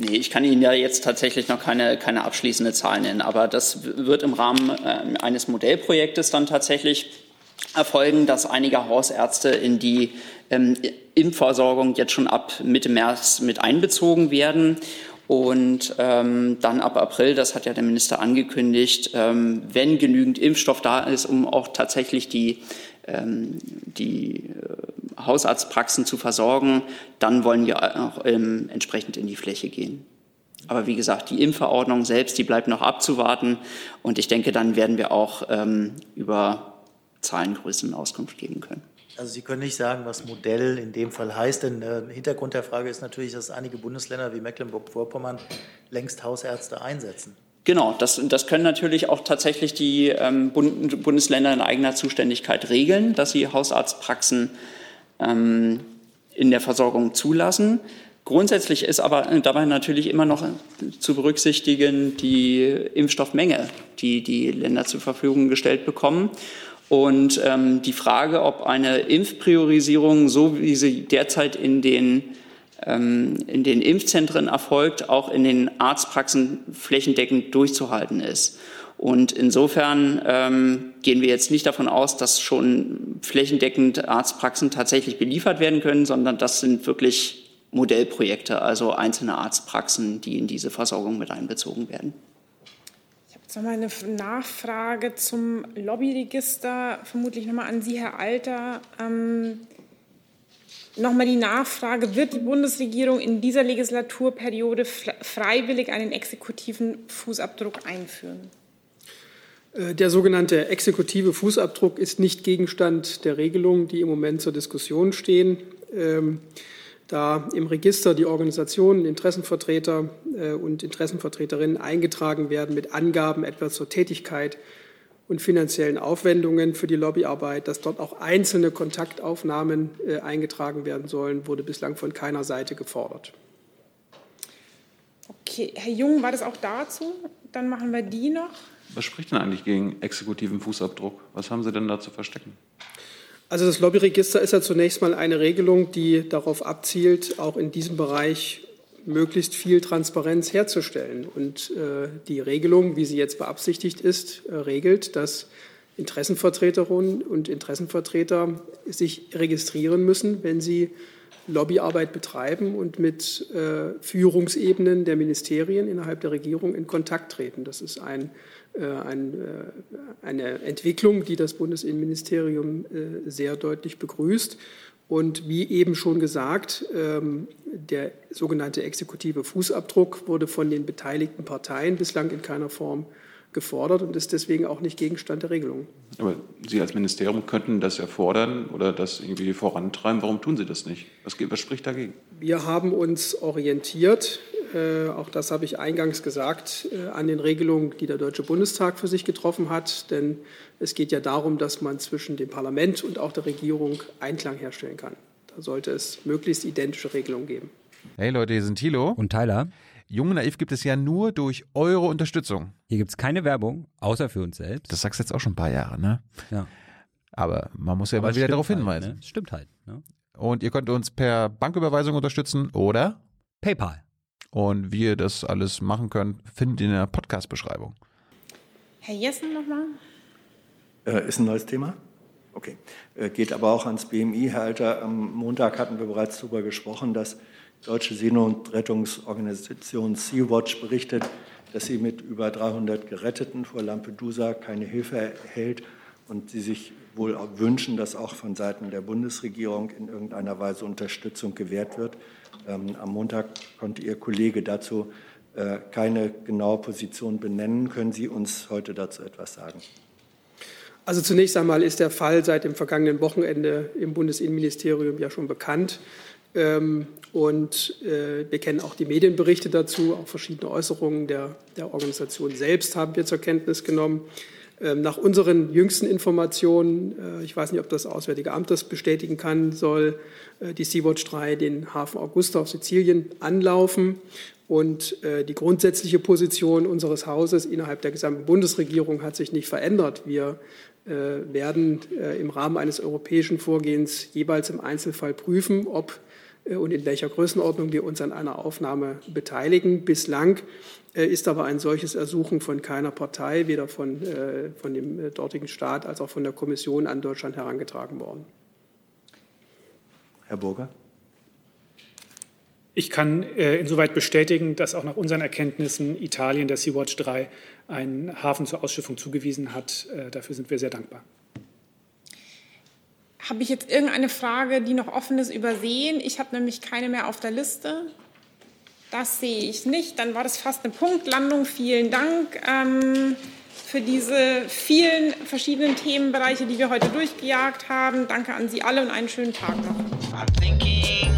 Nee, ich kann Ihnen ja jetzt tatsächlich noch keine, keine abschließende Zahl nennen, aber das wird im Rahmen äh, eines Modellprojektes dann tatsächlich erfolgen, dass einige Hausärzte in die ähm, Impfversorgung jetzt schon ab Mitte März mit einbezogen werden. Und ähm, dann ab April, das hat ja der Minister angekündigt, ähm, wenn genügend Impfstoff da ist, um auch tatsächlich die, ähm, die äh, Hausarztpraxen zu versorgen, dann wollen wir auch ähm, entsprechend in die Fläche gehen. Aber wie gesagt, die Impfverordnung selbst, die bleibt noch abzuwarten. Und ich denke, dann werden wir auch ähm, über Zahlengrößen Auskunft geben können. Also Sie können nicht sagen, was Modell in dem Fall heißt, denn äh, Hintergrund der Frage ist natürlich, dass einige Bundesländer wie Mecklenburg-Vorpommern längst Hausärzte einsetzen. Genau, das, das können natürlich auch tatsächlich die ähm, Bund, Bundesländer in eigener Zuständigkeit regeln, dass sie Hausarztpraxen ähm, in der Versorgung zulassen. Grundsätzlich ist aber dabei natürlich immer noch zu berücksichtigen die Impfstoffmenge, die die Länder zur Verfügung gestellt bekommen. Und ähm, die Frage, ob eine Impfpriorisierung, so wie sie derzeit in den, ähm, in den Impfzentren erfolgt, auch in den Arztpraxen flächendeckend durchzuhalten ist. Und insofern ähm, gehen wir jetzt nicht davon aus, dass schon flächendeckend Arztpraxen tatsächlich beliefert werden können, sondern das sind wirklich Modellprojekte, also einzelne Arztpraxen, die in diese Versorgung mit einbezogen werden. Jetzt nochmal eine Nachfrage zum Lobbyregister, vermutlich nochmal an Sie, Herr Alter. Ähm, nochmal die Nachfrage, wird die Bundesregierung in dieser Legislaturperiode freiwillig einen exekutiven Fußabdruck einführen? Äh, der sogenannte exekutive Fußabdruck ist nicht Gegenstand der Regelungen, die im Moment zur Diskussion stehen. Ähm, da im Register die Organisationen, Interessenvertreter äh, und Interessenvertreterinnen eingetragen werden mit Angaben etwa zur Tätigkeit und finanziellen Aufwendungen für die Lobbyarbeit, dass dort auch einzelne Kontaktaufnahmen äh, eingetragen werden sollen, wurde bislang von keiner Seite gefordert. Okay, Herr Jung, war das auch dazu? Dann machen wir die noch. Was spricht denn eigentlich gegen exekutiven Fußabdruck? Was haben Sie denn da zu verstecken? Also das Lobbyregister ist ja zunächst mal eine Regelung, die darauf abzielt, auch in diesem Bereich möglichst viel Transparenz herzustellen. Und äh, die Regelung, wie sie jetzt beabsichtigt ist, äh, regelt, dass Interessenvertreterinnen und Interessenvertreter sich registrieren müssen, wenn sie Lobbyarbeit betreiben und mit äh, Führungsebenen der Ministerien innerhalb der Regierung in Kontakt treten. Das ist ein, ein, äh, eine Entwicklung, die das Bundesinnenministerium äh, sehr deutlich begrüßt. Und wie eben schon gesagt, ähm, der sogenannte exekutive Fußabdruck wurde von den beteiligten Parteien bislang in keiner Form gefordert und ist deswegen auch nicht Gegenstand der Regelung. Aber Sie als Ministerium könnten das ja fordern oder das irgendwie vorantreiben. Warum tun Sie das nicht? Was, was spricht dagegen? Wir haben uns orientiert, äh, auch das habe ich eingangs gesagt, äh, an den Regelungen, die der Deutsche Bundestag für sich getroffen hat. Denn es geht ja darum, dass man zwischen dem Parlament und auch der Regierung Einklang herstellen kann. Da sollte es möglichst identische Regelungen geben. Hey Leute, hier sind Thilo und Tyler. Jung Naiv gibt es ja nur durch eure Unterstützung. Hier gibt es keine Werbung, außer für uns selbst. Das sagst du jetzt auch schon ein paar Jahre, ne? Ja. Aber man muss ja Aber mal wieder darauf halt, hinweisen. Ne? Stimmt halt. Ne? Und ihr könnt uns per Banküberweisung unterstützen oder PayPal. Und wie ihr das alles machen könnt, findet ihr in der Podcast-Beschreibung. Herr Jessen nochmal. Äh, ist ein neues Thema? Okay. Äh, geht aber auch ans BMI. Herr Alter, am Montag hatten wir bereits darüber gesprochen, dass deutsche Seenotrettungsorganisation Sea-Watch berichtet, dass sie mit über 300 Geretteten vor Lampedusa keine Hilfe erhält und sie sich wohl wünschen, dass auch von Seiten der Bundesregierung in irgendeiner Weise Unterstützung gewährt wird. Ähm, am Montag konnte Ihr Kollege dazu äh, keine genaue Position benennen. Können Sie uns heute dazu etwas sagen? Also zunächst einmal ist der Fall seit dem vergangenen Wochenende im Bundesinnenministerium ja schon bekannt. Ähm, und äh, wir kennen auch die Medienberichte dazu, auch verschiedene Äußerungen der, der Organisation selbst haben wir zur Kenntnis genommen. Ähm, nach unseren jüngsten Informationen, äh, ich weiß nicht, ob das Auswärtige Amt das bestätigen kann, soll äh, die Sea-Watch 3 den Hafen Augusta auf Sizilien anlaufen. Und die grundsätzliche Position unseres Hauses innerhalb der gesamten Bundesregierung hat sich nicht verändert. Wir werden im Rahmen eines europäischen Vorgehens jeweils im Einzelfall prüfen, ob äh, und in welcher Größenordnung wir uns an einer Aufnahme beteiligen. Bislang äh, ist aber ein solches Ersuchen von keiner Partei, weder von, äh, von dem dortigen Staat als auch von der Kommission an Deutschland herangetragen worden. Herr Burger. Ich kann äh, insoweit bestätigen, dass auch nach unseren Erkenntnissen Italien der Sea-Watch 3 einen Hafen zur Ausschiffung zugewiesen hat. Äh, dafür sind wir sehr dankbar. Habe ich jetzt irgendeine Frage, die noch offen ist, übersehen? Ich habe nämlich keine mehr auf der Liste. Das sehe ich nicht. Dann war das fast eine Punktlandung. Vielen Dank ähm, für diese vielen verschiedenen Themenbereiche, die wir heute durchgejagt haben. Danke an Sie alle und einen schönen Tag noch.